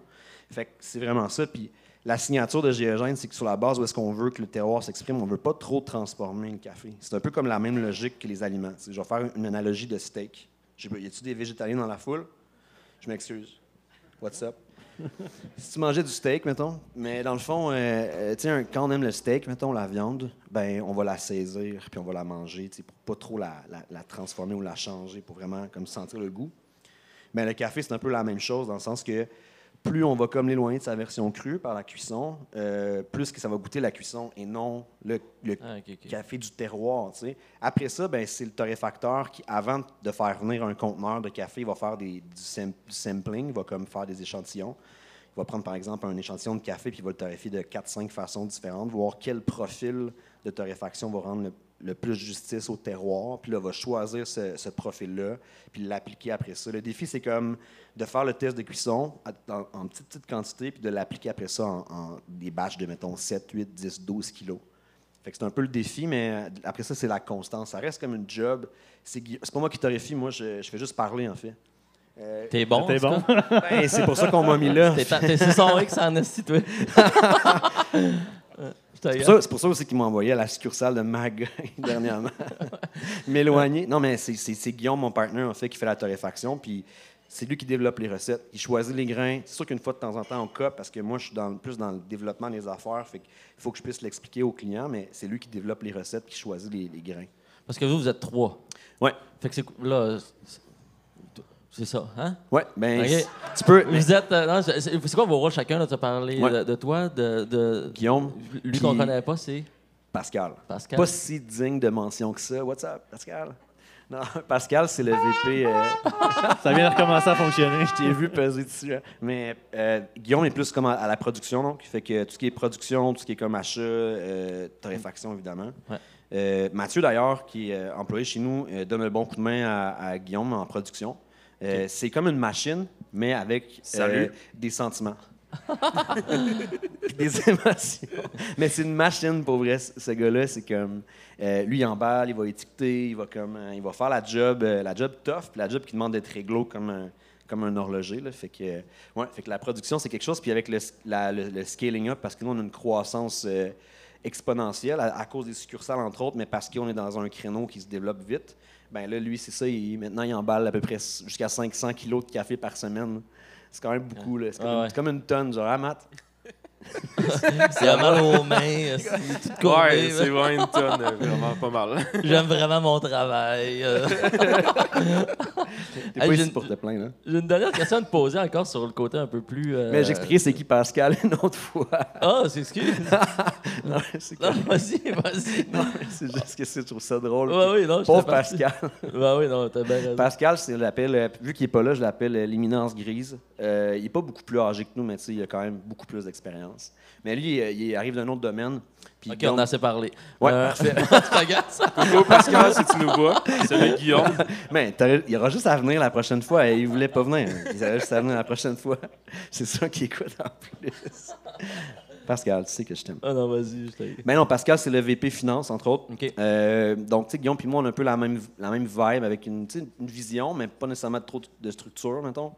Fait c'est vraiment ça. Puis la signature de Géogène, c'est que sur la base où est-ce qu'on veut que le terroir s'exprime, on ne veut pas trop transformer le café. C'est un peu comme la même logique que les aliments. Je vais faire une analogie de steak. Y a-tu des végétaliens dans la foule? Je m'excuse. What's up? si tu mangeais du steak, mettons, mais dans le fond, euh, euh, quand on aime le steak, mettons, la viande, ben on va la saisir, puis on va la manger, pour pas trop la transformer ou la changer, pour vraiment comme sentir le goût. Mais le café, c'est un peu la même chose, dans le sens que plus on va comme l'éloigner de sa version crue par la cuisson, euh, plus que ça va goûter la cuisson et non le, le Ah, café du terroir. tu sais. Après ça, ben, c'est le torréfacteur qui, avant de faire venir un conteneur de café, il va faire des, du, sam- du sampling, il va comme faire des échantillons. Il va prendre par exemple un échantillon de café puis il va le torréfier de 4-5 façons différentes, voir quel profil de torréfaction va rendre le le plus justice au terroir, puis là, va choisir ce, ce profil-là, puis l'appliquer après ça. Le défi, c'est comme de faire le test de cuisson en, en petite, petite quantité, puis de l'appliquer après ça en, en des batchs de, mettons, 7, 8, 10, 12 kilos. Fait que c'est un peu le défi, mais euh, après ça, c'est la constance. Ça reste comme une job. C'est pas moi qui torréfie, moi, je, je fais juste parler, en fait. Euh, T'es bon. T'es bon? ben, c'est pour ça qu'on m'a mis là. T'es ta- t'es- C'est son X en esti, toi. Te C'est pour, ça, c'est pour ça aussi qu'il m'a envoyé à la succursale de Mag dernièrement. M'éloigner. Non, mais c'est, Guillaume, mon partenaire, en fait, qui fait la torréfaction. Puis c'est lui qui développe les recettes. Il choisit les grains. C'est sûr qu'une fois de temps en temps, on cop parce que moi, je suis dans, plus dans le développement des affaires. Fait qu'il faut que je puisse l'expliquer aux clients, mais c'est lui qui développe les recettes qui choisit les, les grains. Parce que vous, vous êtes trois. Ouais. Fait que c'est là. C'est- ça, hein? Ouais, ben, tu peux. mais Vous êtes. euh, non, c'est c'est quoi vos rôles chacun? Là, tu as parlé Ouais. de, de toi, de, de- Guillaume, Lui qu'on connaît pas, c'est? Pascal. Pascal. Pas si digne de mention que ça. What's up, Pascal? Non, Pascal, c'est le VP. euh, Ça vient de recommencer à fonctionner. Je t'ai vu peser dessus. hein. Mais euh, Guillaume est plus comme à, à la production, donc. Fait que tout ce qui est production, tout ce qui est comme achat, euh, torréfaction, évidemment. Ouais. Euh, Mathieu, d'ailleurs, qui est employé chez nous, euh, donne un bon coup de main à, à Guillaume en production. Euh, C'est comme une machine, mais avec euh, des sentiments. Des émotions. Mais c'est une machine pour vrai, ce gars-là. C'est comme. euh, lui, il emballe, il va étiqueter, il va, comme, il va faire la job, la job tough, puis la job qui demande d'être réglo comme un, comme un horloger. Là. Fait, que, ouais, fait que la production, c'est quelque chose. Puis avec le, la- le- le scaling up, parce que nous, on a une croissance exponentielle à, à cause des succursales, entre autres, mais parce qu'on est dans un créneau qui se développe vite. Ben là, lui, c'est ça. il- maintenant, il emballe à peu près jusqu'à 500 kilos de café par semaine. C'est quand même beaucoup. là. C'est comme, Ah ouais. c'est comme une tonne, genre, ah, Matt? C'est mal aux mains. euh, C'est tout Ouais, c'est vraiment une tonne, euh, vraiment pas mal. J'aime vraiment mon travail. T'es pas ici pour te plaindre. hein? J'ai une dernière question à te poser encore sur le côté un peu plus. euh, Mais j'ai expliqué c'est qui Pascal une autre fois. Ah, c'est excuse. non, c'est Non, vas-y, vas-y. non, c'est juste que c'est- je trouve ça drôle. Ouais, oui, non, Pauvre. Pascal. Oui, non, t'as bien raison. Pascal, c'est je l'appelle, euh, vu qu'il n'est pas là, je l'appelle euh, l'éminence grise. Euh, il n'est pas beaucoup plus âgé que nous, mais il a quand même beaucoup plus d'expérience. Mais lui, il arrive d'un autre domaine. Puis Ok, Guillaume- on a assez parlé. Ouais, Euh, parfait. tu regardes ça? Coucou Pascal, si tu nous vois. Salut Guillaume. Mais il aura juste à venir la prochaine fois. Il voulait pas venir. Il aurait juste à venir la prochaine fois. C'est ça qui écoute en plus. Pascal, tu sais que je t'aime. Ah non, vas-y, je t'ai. Mais non, Pascal, c'est le VP Finance, entre autres. Ok. Euh, donc, tu sais, Guillaume puis moi, on a un peu la même, la même vibe avec une vision, mais pas nécessairement trop de structure, mettons.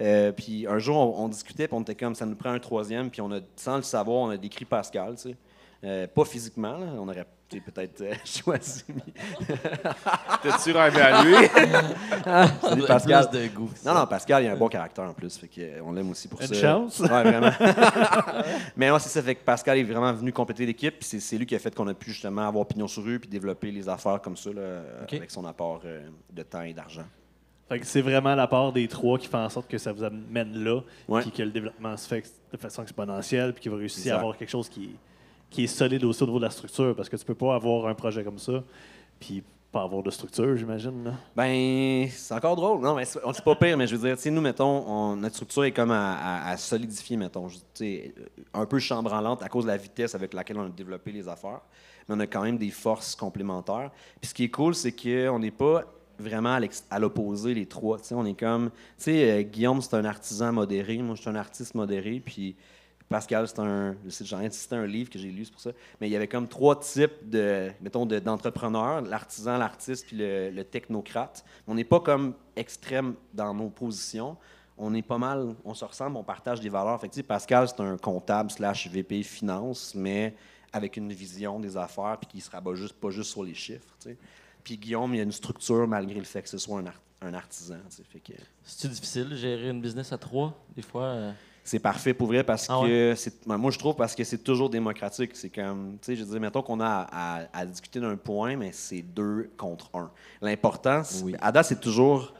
Euh, puis un jour, on, on discutait, puis on était comme, ça nous prend un troisième, puis on a, sans le savoir, on a décrit Pascal, tu sais. Euh, pas physiquement, là, on aurait peut-être euh, choisi. T'as-tu rêvé à lui? Salut, Pascal. Plus de goût. Non, non, Pascal, il a un bon caractère en plus, fait que, euh, on l'aime aussi pour Une ça. chance? Ouais, vraiment. Mais non, c'est ça, fait que Pascal est vraiment venu compléter l'équipe, puis c'est, c'est lui qui a fait qu'on a pu justement avoir pignon sur rue, puis développer les affaires comme ça, là, avec son apport euh, de temps et d'argent. Fait que c'est vraiment la part des trois qui fait en sorte que ça vous amène là, Ouais. puis que le développement se fait de façon exponentielle, puis qu'il va réussir à avoir quelque chose qui est, qui est solide aussi au niveau de la structure, parce que tu peux pas avoir un projet comme ça, puis pas avoir de structure, j'imagine. là. Ben, c'est encore drôle. Non, mais c'est, on- c'est pas pire, mais je veux dire, sais, nous, mettons, on- notre structure est comme à, solidifier, mettons. Un peu chambranlante à cause de la vitesse avec laquelle on a développé les affaires. Mais on a quand même des forces complémentaires. Puis ce qui est cool, c'est qu'on n'est pas vraiment à, l'opposé, les trois. On est comme. Tu sais, euh, Guillaume, c'est un artisan modéré. Moi, je suis un artiste modéré. Puis. Pascal, c'est un. un livre que j'ai lu, c'est pour ça. Mais il y avait comme trois types de, mettons, de- d'entrepreneurs l'artisan, l'artiste, puis le, technocrate. On n'est pas comme extrême dans nos positions. On est pas mal, on se ressemble, on partage des valeurs. Fait que, Pascal, c'est un comptable slash VP finance, mais avec une vision des affaires, puis qui ne se rabat juste, pas juste sur les chiffres. Puis Guillaume, il y a une structure malgré le fait que ce soit un, art- un artisan. que, C'est-tu difficile de gérer une business à trois, des fois? euh? C'est parfait pour vrai parce Ah que c'est ben, moi je trouve parce que c'est toujours démocratique. C'est comme tu sais, je dire, mettons qu'on a à, à- à discuter d'un point, mais c'est deux contre un. L'important, c'est- Oui. à date, c'est toujours.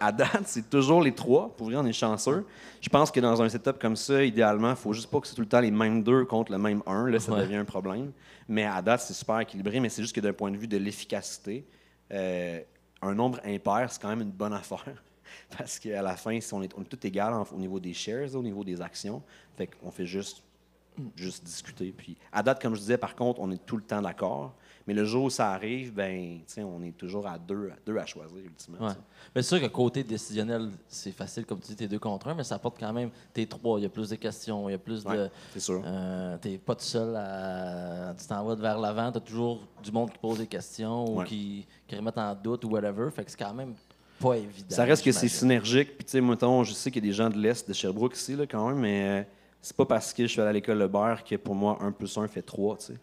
À date, c'est toujours les trois. Pour vrai, on est chanceux. Je pense que dans un setup comme ça, idéalement, il faut juste pas que c'est tout le temps les mêmes deux contre le même un. Là, ça Ouais. devient un problème. Mais à date, c'est super équilibré. Mais c'est juste que d'un point de vue de l'efficacité, euh, un nombre impair, c'est quand même une bonne affaire. Parce qu'à la fin, si on, est, on est tout égal en- au niveau des shares, au niveau des actions. Fait qu'on fait juste, juste discuter. Puis à date, comme je disais, par contre, on est tout le temps d'accord. Mais le jour où ça arrive, ben, on est toujours à deux, à deux à choisir, ultimement. Ouais. Mais c'est sûr que côté décisionnel, c'est facile, comme tu dis, t'es deux contre un, mais ça apporte quand même, t'es trois, il y a plus de questions, il y a plus de. C'est sûr. Euh, t'es pas tout seul à. Tu t'en vas vers l'avant, t'as toujours du monde qui pose des questions ou Ouais. qui, qui remettent en doute ou whatever. Fait que c'est quand même pas évident. Ça reste que c'est synergique. Puis, tu sais, mettons, je sais qu'il y a des gens de l'Est, de Sherbrooke ici, là, quand même, mais euh, c'est pas parce que je suis allé à l'école Le Beurre que pour moi, 1 plus 1 fait 3, tu sais.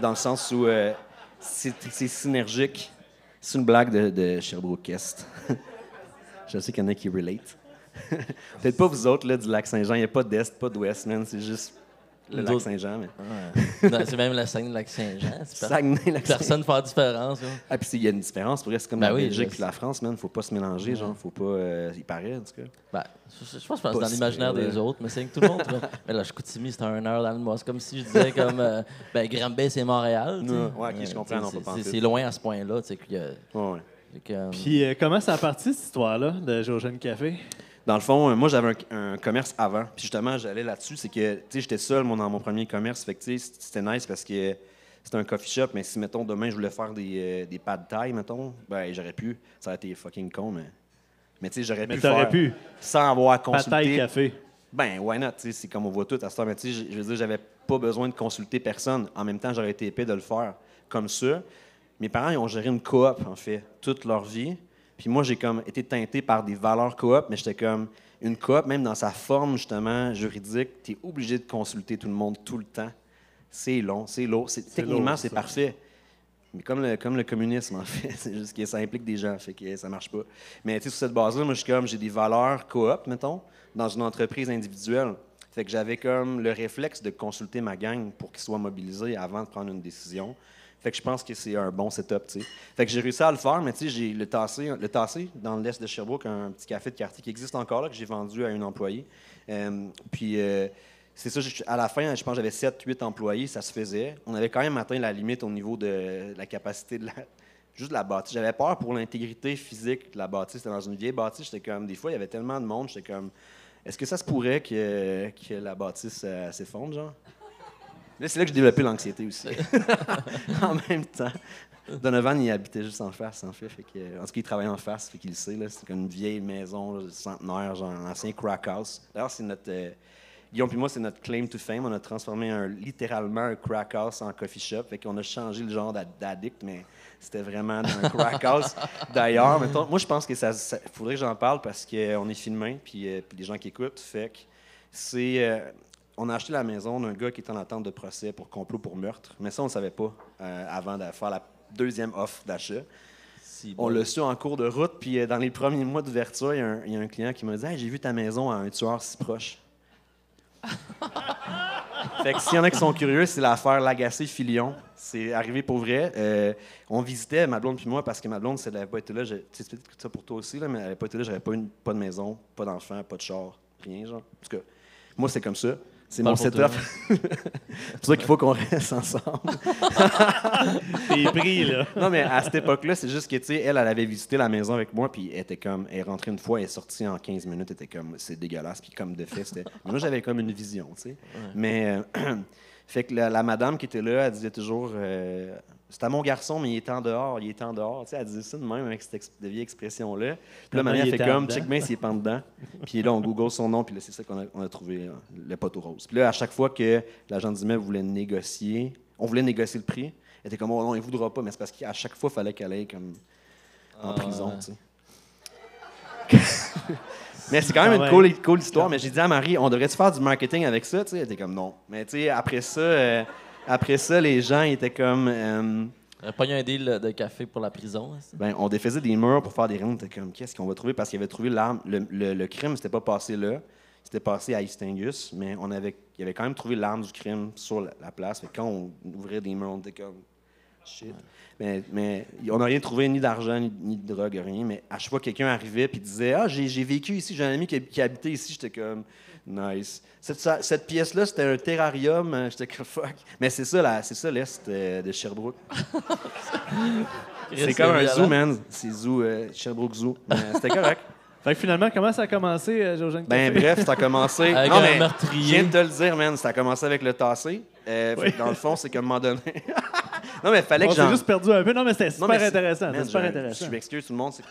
Dans le sens où euh, c'est c'est synergique. C'est une blague de, de Sherbrooke-Est. je sais qu'il y en a qui relate. Peut-être pas vous autres, là, du lac Saint-Jean. Il n'y a pas d'Est, pas d'Ouest, man. C'est juste le lac Saint-Jean. Mais... Ouais. C'est même la scène de lac Saint-Jean. c'est per- Saguenay, lac Saint-Jean. Personne fait la différence. là. Ah, puis il y a une différence. Pour c'est comme Ben la oui, Belgique puis la France, man. Faut pas se mélanger, genre. Faut pas. euh, il paraît, en tout cas. Ben, je, je pense que c'est dans l'imaginaire des autres, mais c'est que tout le monde. là. mais là, je Chicoutimi, c'est un heure dans le mois. C'est comme si je disais comme euh, ben, Granby, c'est Montréal. Ouais, ouais, ok, je Euh, comprends, non, c'est- pas loin à ce point-là. tu sais, qu'il y a- Ouais, ouais. Puis euh, comment ça a parti, cette histoire-là, de Jogène Café? Dans le fond, euh, moi, j'avais un, un commerce avant. Puis justement, j'allais là-dessus. C'est que, tu sais, j'étais seul, moi, dans mon premier commerce. Fait que, tu sais, c'était nice parce que c'était un coffee shop. Mais si, mettons, demain, je voulais faire des, euh, des pas de taille, mettons, ben, j'aurais pu. Ça aurait été fucking con, mais. Mais, tu sais, j'aurais Mais pu faire pu. sans avoir à Pataille consulter. café. Ben, why not? tu sais, C'est comme on voit tout à ce temps. Mais tu sais, je veux dire, j'avais pas besoin de consulter personne. En même temps, j'aurais été épais de le faire comme ça. Mes parents, ils ont géré une coop, en fait, toute leur vie. Puis moi, j'ai comme été teinté par des valeurs coop, mais j'étais comme une coop, même dans sa forme, justement, juridique, tu es obligé de consulter tout le monde tout le temps. C'est long, c'est lourd. Techniquement, c'est parfait. Mais comme le, comme le communisme, en fait, c'est juste que ça implique des gens, fait que ça marche pas. Mais tu sais, sur cette base-là, moi, je suis comme, j'ai des valeurs coop, mettons, dans une entreprise individuelle. Fait que j'avais comme le réflexe de consulter ma gang pour qu'ils soient mobilisés avant de prendre une décision. Fait que je pense que c'est un bon setup, tu sais. Fait que j'ai réussi à le faire, mais tu sais, j'ai le tassé, le dans l'est de Sherbrooke, un petit café de quartier qui existe encore là, que j'ai vendu à une employée. Euh, puis euh, c'est ça, à la fin, je pense que j'avais 7-8 employés, ça se faisait. On avait quand même atteint la limite au niveau de la capacité de la, juste la bâtisse. J'avais peur pour l'intégrité physique de la bâtisse. C'était dans une vieille bâtisse, j'étais comme, des fois, il y avait tellement de monde, j'étais comme, est-ce que ça se pourrait que, que la bâtisse euh, s'effondre, genre? Là, c'est là que j'ai développé l'anxiété aussi. en même temps. Donovan, il habitait juste en face, en fait. fait que, en tout cas, il travaillait en face, fait qu'il le sait. là. C'est comme une vieille maison là, centenaire, genre un ancien crack house. D'ailleurs, c'est notre. euh, Guillaume et moi, c'est notre claim to fame. On a transformé un, littéralement un crack house en coffee shop. Fait qu'on a changé le genre d'ad- d'addict, mais c'était vraiment un crack house. D'ailleurs, moi, je pense que ça, ça- faudrait que j'en parle parce qu'on est filmé, puis, euh, puis les gens qui écoutent. Fait que c'est. euh, on a acheté la maison d'un gars qui est en attente de procès pour complot pour meurtre. Mais ça, on ne savait pas euh, avant de faire la deuxième offre d'achat. si On bon. l'a su en cours de route, puis euh, dans les premiers mois d'ouverture, il y, a un- il y a un client qui m'a dit Hey, J'ai vu ta maison à un tueur si proche. fait que s'il y en a qui sont curieux, c'est l'affaire Lagacé-Filion. C'est arrivé pour vrai. Euh, on visitait, ma blonde puis moi, parce que ma blonde, si elle n'avait pas été là, c'est peut-être ça pour toi aussi, là, mais elle n'avait pas été là, j'avais pas, une- pas de maison, pas d'enfant, pas de char, rien, genre. En tout cas, moi, c'est comme ça. C'est mon setup. c'est pour ça qu'il faut qu'on reste ensemble. T'es pris, là. Non, mais à cette époque-là, c'est juste que, tu sais, elle, elle avait visité la maison avec moi, puis elle était comme, elle est rentrée une fois, elle est sortie en 15 minutes, elle était comme, c'est dégueulasse, puis comme de fait, c'était. Moi, j'avais comme une vision, tu sais. Mais, euh, fait que la, la madame qui était là, elle disait toujours, euh, c'était mon garçon, mais il était en dehors, il était en dehors, tu sais, elle disait ça de même avec cette ex- vieille expression-là. Puis là, elle fait comme, check bien s'il est pas en dedans. Puis là, on google son nom, puis là, c'est ça qu'on a, on a trouvé, euh, le poteau rose. Puis là, à chaque fois que l'agent d'immeuble voulait négocier, on voulait négocier le prix, elle était comme, oh non, il voudra pas, mais c'est parce qu'à chaque fois, il fallait qu'elle aille comme en Ah, prison, tu sais. mais c'est quand même Ah une cool, cool histoire. Mais j'ai dit à Marie, on devrait-tu faire du marketing avec ça? Tu sais, elle était comme non. Mais tu sais, après ça, euh, après ça, les gens étaient comme. euh, pas eu un deal de café pour la prison. hein, ben, on défaisait des murs pour faire des rondes. Comme, qu'est-ce qu'on va trouver? Parce qu'il avait trouvé l'arme. Le, le, le crime, c'était pas passé là. C'était passé à East Angus, mais on avait, il avait quand même trouvé l'arme du crime sur la, la place. Fait quand on ouvrait des murs, on était comme, shit. Mais, mais on n'a rien trouvé, ni d'argent, ni, ni de drogue, rien. Mais à chaque fois que quelqu'un arrivait et disait, ah, j'ai j'ai vécu ici, j'ai un ami qui, qui habitait ici, j'étais comme, nice. Cette, pièce-là, c'était un terrarium. euh, J'étais comme, fuck. Mais c'est ça, là, c'est ça l'Est euh, de Sherbrooke. C'est comme un zoo, man. C'est zoo, euh, Sherbrooke Zoo. C'était correct. Fait que finalement, comment ça a commencé, euh, Jogène Ben bref, ça a commencé. Avec non, un mais meurtrier. Je viens de te le dire, man. Ça a commencé avec le tassé. Euh, fait Oui. que dans le fond, c'est qu'à un moment donné. non, mais fallait On que s'est j'en. juste perdu un peu. Non, mais c'était Non, super mais intéressant. Man, super je- intéressant. Je m'excuse tout le monde, c'est que.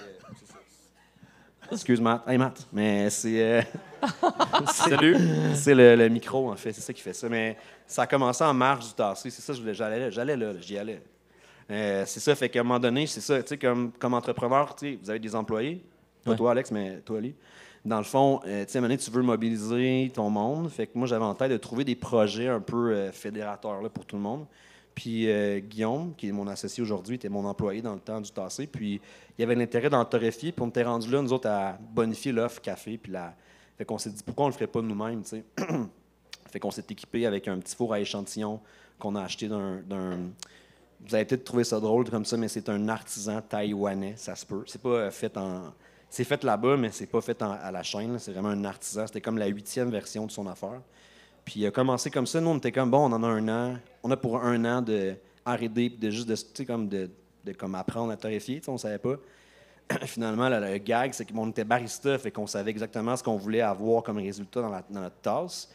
Excuse Matt. Hey Matt. Mais c'est. euh, Salut. c'est le, le micro, en fait. C'est ça qui fait ça. Mais ça a commencé en marge du tassé. C'est ça, j'allais là. J'allais là. J'y allais. Euh, c'est ça, fait qu'à un moment donné, c'est ça, tu sais, comme, comme entrepreneur, tu sais, vous avez des employés, pas Ouais. toi Alex, mais toi Ali. Dans le fond, euh, tu sais, à un moment donné, tu veux mobiliser ton monde, fait que moi j'avais en tête de trouver des projets un peu fédérateurs là, pour tout le monde. Puis euh, Guillaume, qui est mon associé aujourd'hui, était mon employé dans le temps du tassé, puis il y avait l'intérêt d'en torréfier, puis on était rendu là, nous autres, à bonifier l'offre café, puis la... Fait qu'on s'est dit, pourquoi on le ferait pas nous-mêmes, tu sais? Fait qu'on s'est équipé avec un petit four à échantillon qu'on a acheté d'un. Vous allez peut-être trouver ça drôle comme ça, mais c'est un artisan taïwanais, ça se peut. C'est pas euh, fait en. C'est fait là-bas, mais c'est pas fait à la chaîne. là. C'est vraiment un artisan. C'était comme la huitième version de son affaire. Puis il a commencé comme ça. Nous, on était comme bon, on en a un an. On a pour un an de R&D, de juste de, comme de, de comme apprendre à torréfier. On savait pas. Finalement, le gag, c'est qu'on était barista, fait qu'on savait exactement ce qu'on voulait avoir comme résultat dans notre tasse.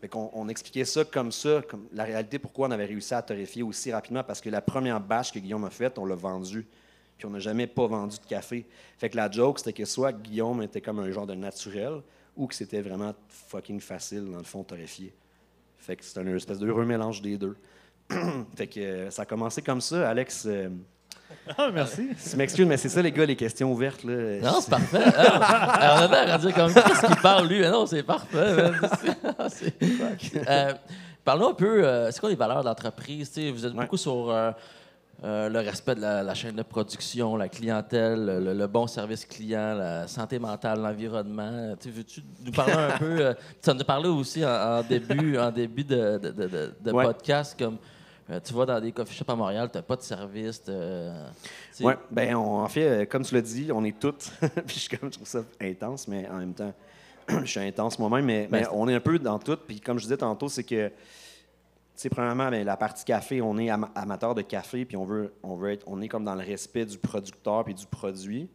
Fait qu'on on expliquait ça comme ça, comme la réalité, pourquoi on avait réussi à torréfier aussi rapidement, parce que la première bâche que Guillaume a faite, on l'a vendue. Puis on n'a jamais pas vendu de café. Fait que la joke, c'était que soit Guillaume était comme un genre de naturel, ou que c'était vraiment fucking facile, dans le fond, torréfier. Fait que c'est un espèce d'heureux mélange des deux. fait que euh, ça a commencé comme ça. Alex, euh, Ah, merci. je m'excuse, mais c'est ça, les gars, les questions ouvertes. Là. Non, c'est parfait. Ah, on a l'air à dire comme qu'est-ce qu'il parle, lui? Mais non, c'est parfait. Euh, Parlons un peu, euh, c'est quoi les valeurs de l'entreprise? Tu Vous êtes Ouais. beaucoup sur euh, euh, le respect de la, la chaîne de production, la clientèle, le, le bon service client, la santé mentale, l'environnement. Tu sais, Veux-tu nous parler un peu? euh, tu en as parlé aussi en, en début, en début de, de- de- de- de Ouais. podcast, comme euh, tu vas dans des coffee shops à Montréal, tu n'as pas de service. Oui, ben on- en fait, euh, comme tu l'as dit, on est toutes. puis je, comme, je trouve ça intense, mais en même temps, je suis intense moi-même, mais, Ben, mais on est un peu dans tout. Puis comme je disais tantôt, c'est que, sais, premièrement, ben, la partie café, on est ama- amateur de café, puis on veut, on veut être, on est comme dans le respect du producteur puis du produit.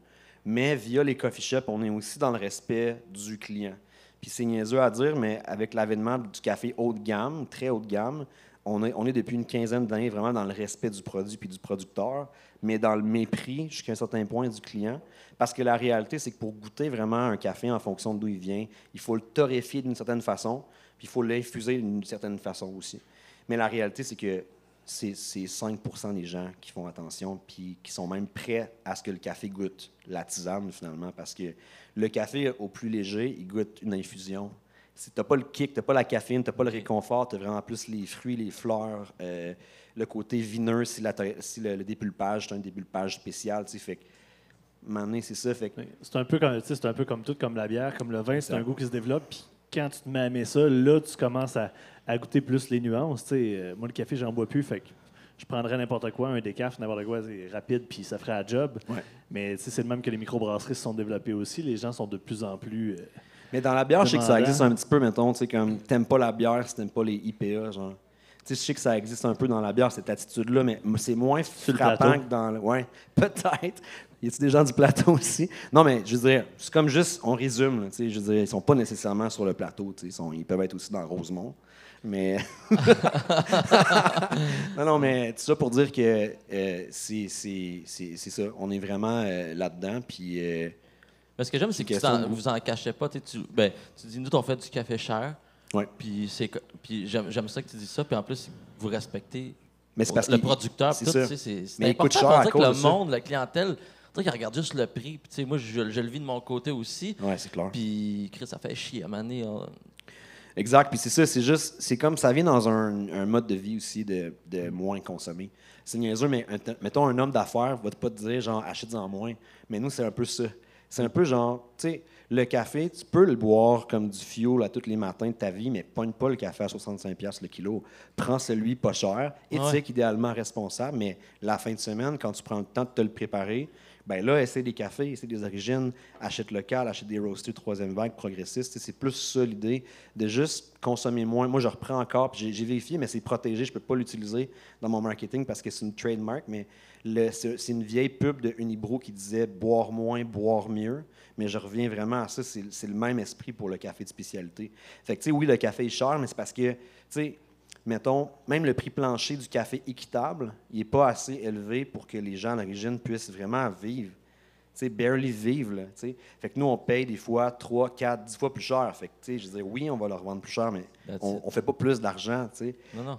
Mais via les coffee shops, on est aussi dans le respect du client. Puis c'est niaiseux à dire, mais avec l'avènement du café haut de gamme, très haut de gamme, on est, on est depuis une quinzaine d'années vraiment dans le respect du produit puis du producteur, mais dans le mépris jusqu'à un certain point du client. Parce que la réalité, c'est que pour goûter vraiment un café en fonction d'où il vient, il faut le torréfier d'une certaine façon, puis il faut l'infuser d'une certaine façon aussi. Mais la réalité, c'est que c'est c'est 5% des gens qui font attention, puis qui sont même prêts à ce que le café goûte la tisane, finalement, parce que le café, au plus léger, il goûte une infusion. Tu n'as pas le kick, tu n'as pas la caféine, tu n'as pas le réconfort, tu as vraiment plus les fruits, les fleurs, euh, le côté vineux, si, la- si le, le dépulpage, c'est un dépulpage spécial. tu sais, Fait c'est ça. Fait que, C'est un, peu comme, tu un peu comme tout, comme la bière, comme le vin, c'est un goût qui se développe. Puis quand tu te mets à aimer ça, là, tu commences à, à goûter plus les nuances. tu sais. Euh, moi, le café, j'en bois plus. Fait que je prendrais n'importe quoi, un décaf, n'importe quoi, c'est rapide, puis ça ferait la job. Ouais. Mais c'est le même que les microbrasseries se sont développées aussi. Les gens sont de plus en plus. euh, Mais dans la bière, je sais que ça existe un petit peu, mettons, tu sais, comme t'aimes pas la bière si t'aimes pas les IPA, genre. Tu sais, je sais que ça existe un peu dans la bière, cette attitude-là, mais c'est moins frappant que dans le. Ouais, peut-être. Y a-t-il des gens du plateau aussi? Non, mais je veux dire, c'est comme juste, on résume, là, je veux dire, ils sont pas nécessairement sur le plateau, ils, sont- ils peuvent être aussi dans Rosemont. Mais. non, non, mais tout ça pour dire que euh, c'est ça. On est vraiment euh, là-dedans, puis. euh, Mais ce que j'aime, c'est que de goût. vous en cachez pas. Tu, ben, tu dis, nous, on fait du café cher. Ouais. Puis, j'aime, ça que tu dis ça. Puis en plus, vous respectez mais parce le producteur. c'est ça. c'est, c'est Mais il coûte important cher pour à dire que le de ça. monde, la clientèle, tu sais, qu'il regarde juste le prix. Puis, moi, je, je le vis de mon côté aussi. Ouais, c'est clair. Puis, Chris, ça fait chier. À un moment donné, on- Exact. Puis c'est ça, c'est juste, c'est comme ça vient dans un, un mode de vie aussi de, de moins consommer. C'est niaiseux, mais un- mettons un homme d'affaires va pas te dire genre achète-en moins. Mais nous, c'est un peu ça. C'est un peu genre, tu sais, le café, tu peux le boire comme du fuel à tous les matins de ta vie, mais pogne pas le café à 65$ le kilo. Prends celui pas cher, éthique, Ouais. idéalement responsable, mais la fin de semaine, quand tu prends le temps de te le préparer, ben là, essaie des cafés, essaie des origines, achète local, achète des roastés troisième vague, sais, C'est plus ça l'idée de juste consommer moins. Moi, je reprends encore, puis j'ai- vérifié, mais c'est protégé. Je ne peux pas l'utiliser dans mon marketing parce que c'est une trademark, mais c'est une vieille pub de Unibro qui disait boire moins, boire mieux. Mais je reviens vraiment à ça, c'est le même esprit pour le café de spécialité. Fait que, tu sais, oui, le café est cher, mais c'est parce que, tu sais, mettons, même le prix plancher du café équitable, il n'est pas assez élevé pour que les gens d'origine puissent vraiment vivre. Tu sais, barely vivre. Là, fait que nous, on paye des fois 3, 4, 10 fois plus cher. Fait que, tu sais, je dire, oui, on va leur vendre plus cher, mais That's on ne fait pas plus d'argent.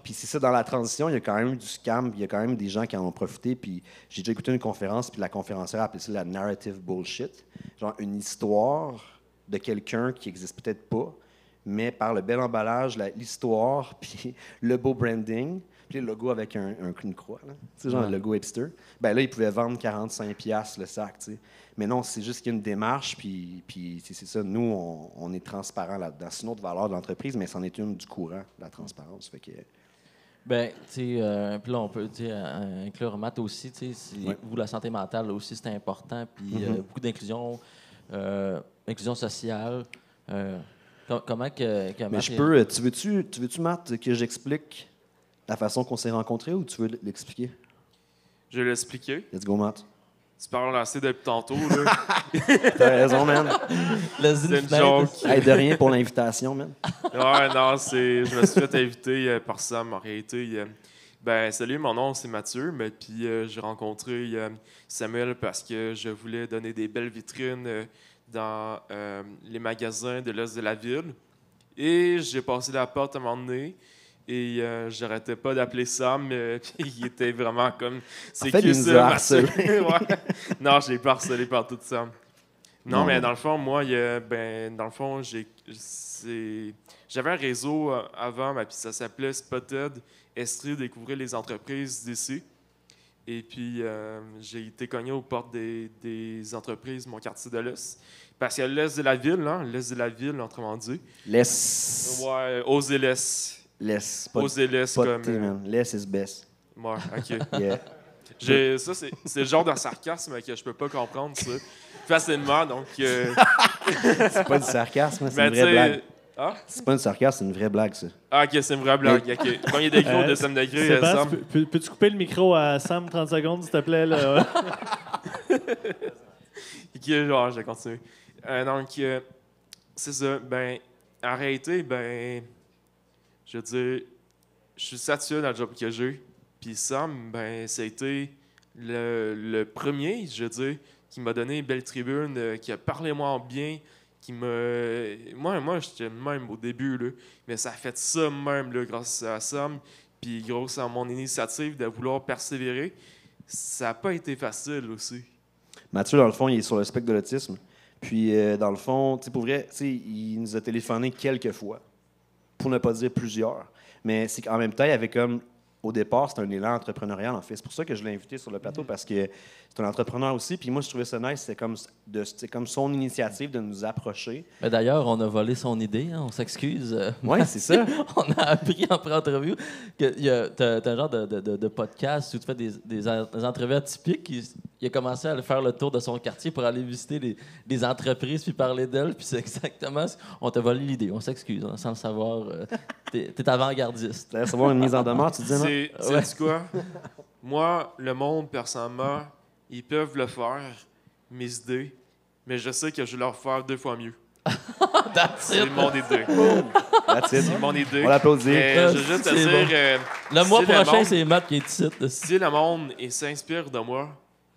Puis c'est ça, dans la transition, il y a quand même du scam, il y a quand même des gens qui en ont profité. Puis j'ai déjà écouté une conférence, puis la conférencière a appelé ça la narrative bullshit. Genre une histoire de quelqu'un qui n'existe peut-être pas, mais par le bel emballage, la- l'histoire, puis le beau branding, puis le logo avec un, un- une croix, là. Tu sais, genre Ouais. le logo hipster. Ben là, ils pouvaient vendre 45$ piastres le sac, tu sais. Mais non, c'est juste qu'il y a une démarche, puis, puis c'est ça. Nous, on, on est transparent là-dedans. C'est une autre valeur de l'entreprise, mais c'en est une du courant, la transparence. Fait que, Ben, tu sais, euh, puis là, on peut euh, inclure Matt aussi, tu sais, si Ouais. vous, la santé mentale aussi, c'est important, puis euh, beaucoup d'inclusion, euh, inclusion sociale. Com- comment que, que Mais je peux. euh, Tu veux-tu, tu veux-tu, Matt, que j'explique la façon qu'on s'est rencontrés ou tu veux l'expliquer? Je vais l'expliquer. Let's go, Matt. Tu parles assez depuis tantôt. Là. T'as raison, man. Le C'est une joke. Hey, de rien pour l'invitation, man. Ouais, non, c'est. Je me suis fait inviter euh, par Sam en réalité. euh, ben, salut, mon nom c'est Mathieu, mais puis euh, j'ai rencontré euh, Samuel parce que je voulais donner des belles vitrines euh, dans euh, les magasins de l'Est de la ville. Et j'ai passé la porte à un moment donné. Et euh, j'arrêtais pas d'appeler Sam, puis il était vraiment comme. C'est fait, qui ça. Ouais. Non, j'ai pas harcelé par tout Sam. Non, Non, mais dans le fond, moi, il y a- ben, dans le fond, j'ai, c'est, j'avais un réseau euh, avant, ben, puis ça s'appelait Spotted Estrie découvrir les entreprises d'ici. Et puis, euh, j'ai été cogné aux portes des, des entreprises, mon quartier de l'Est. Parce qu'il y a l'Est de la ville, hein, l'Est de la ville, autrement dit. Laisse. Ouais, aux l'Est. L'Est, pas de comme. euh. Laisse is best. Ouais, ok. Yeah. J'ai, ça, c'est, le genre de sarcasme que je peux pas comprendre, ça, facilement. Donc, euh, C'est pas du sarcasme, c'est une vraie blague. Ah? C'est pas du sarcasme, c'est une vraie blague, ça. Ah, ok, c'est une vraie blague. Ok. Premier degré au Euh, deuxième degré, euh, Sébastien, Sam. peux- peux- peux-tu couper le micro à Sam 30 secondes, s'il te plaît? Là? Ok, genre, je vais continuer. Euh, donc, euh, c'est ça. Ben, en réalité, ben, je veux dire, je suis satisfait dans le job que j'ai. Puis Sam, ben, ça a été le, le premier, je veux dire, qui m'a donné une belle tribune, euh, qui a parlé moi en bien, Moi, moi j'étais même au début, mais ça a fait ça même, grâce à Sam. Puis, grâce à mon initiative de vouloir persévérer, ça n'a pas été facile aussi. Mathieu, dans le fond, il est sur le spectre de l'autisme. Puis, euh, dans le fond, pour vrai, il nous a téléphoné quelques fois, pour ne pas dire plusieurs. Mais c'est qu'en même temps, il y avait comme, au départ, c'était un élan entrepreneurial, en fait. C'est pour ça que je l'ai invité sur le plateau, parce que c'est un entrepreneur aussi. Puis moi, je trouvais ça nice. C'était comme, de- comme son initiative de nous approcher. Mais D'ailleurs, on a volé son idée, hein, on s'excuse. euh, Oui, c'est ça. on a appris en pré-entrevue que tu as, un genre de, de- de- de podcast où tu fais des, des en- des entrevues atypiques. Il, il a commencé à faire le tour de son quartier pour aller visiter les, les entreprises puis parler d'elles. Puis c'est exactement ce- On t'a volé l'idée, on s'excuse, hein, sans le savoir. euh, T'es es avant-gardiste. Tu recevoir une mise en demeure, tu disais, non? C'est Ouais. quoi? Moi, le monde, personnellement, ils peuvent le faire, mes idées, mais je sais que je vais leur faire deux fois mieux. That's C'est it. mon idée. That's it. C'est mon idée. On l'applaudit. Mais Ah, je veux juste te c'est dire, bon. euh, Le mois si prochain, monde- c'est Matt qui est ici. là. si le monde il s'inspire de moi,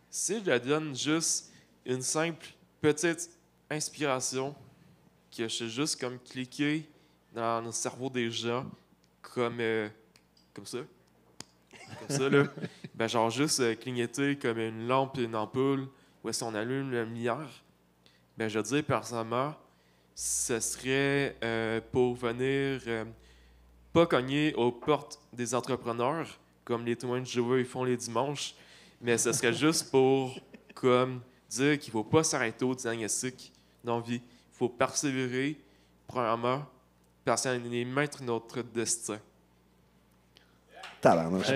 si je donne juste une simple petite inspiration, que je sais juste comme cliquer dans le cerveau des gens, comme, euh, comme ça, comme ça, là, ben genre juste euh, clignoter comme une lampe et une ampoule, où est-ce qu'on allume la lumière, ben je veux dire, personnellement, ce serait euh, pour venir euh, pas cogner aux portes des entrepreneurs, comme les témoins de Jéhovah ils font les dimanches, mais ce serait juste pour comme dire qu'il ne faut pas s'arrêter au diagnostic dans la vie. Il faut persévérer, premièrement, parce qu'on est maître de notre destin. Tabarnak.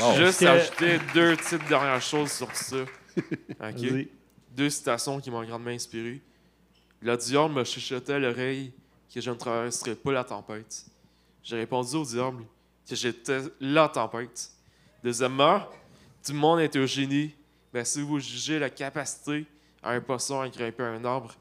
Wow. Juste ajouter deux petites dernières choses sur ça. OK? Vas-y. Deux citations qui m'ont grandement inspiré. Le diable me chuchotait à l'oreille que je ne traverserais pas la tempête. J'ai répondu au diable que j'étais la tempête. Deuxièmement, tout le monde est un génie. Mais si vous jugez la capacité à un poisson à grimper un arbre,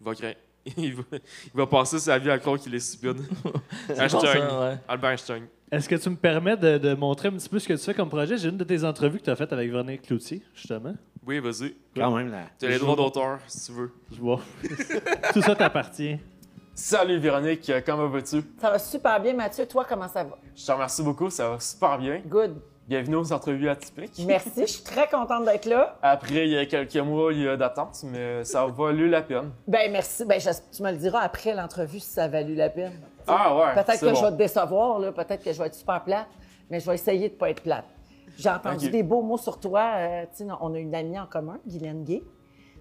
il va, grim- il, va, il va passer sa vie à croire qu'il est stupide. Einstein. ça, ouais. Albert Einstein. Est-ce que tu me permets de, de montrer un petit peu ce que tu fais comme projet? J'ai une de tes entrevues que tu as faites avec Véronique Cloutier, justement. Oui, vas-y. Quand même, là. Tu as les droits d'auteur, si tu veux. Je vois. Tout ça t'appartient. Salut Véronique, comment vas-tu? Ça va super bien, Mathieu. Toi, comment ça va? Je te remercie beaucoup, ça va super bien. Good. Bienvenue aux entrevues atypiques. Merci. Je suis très contente d'être là. Après, il y a quelques mois, il y a d'attente, mais ça a valu la peine. Ben merci. Ben, je- tu me le diras après l'entrevue si ça a valu la peine. Ah ouais, Peut-être que bon. je vais te décevoir, là. peut-être que je vais être super plate, mais je vais essayer de ne pas être plate. J'ai entendu des beaux mots sur toi. euh, on a une amie en commun, Guylaine Gay.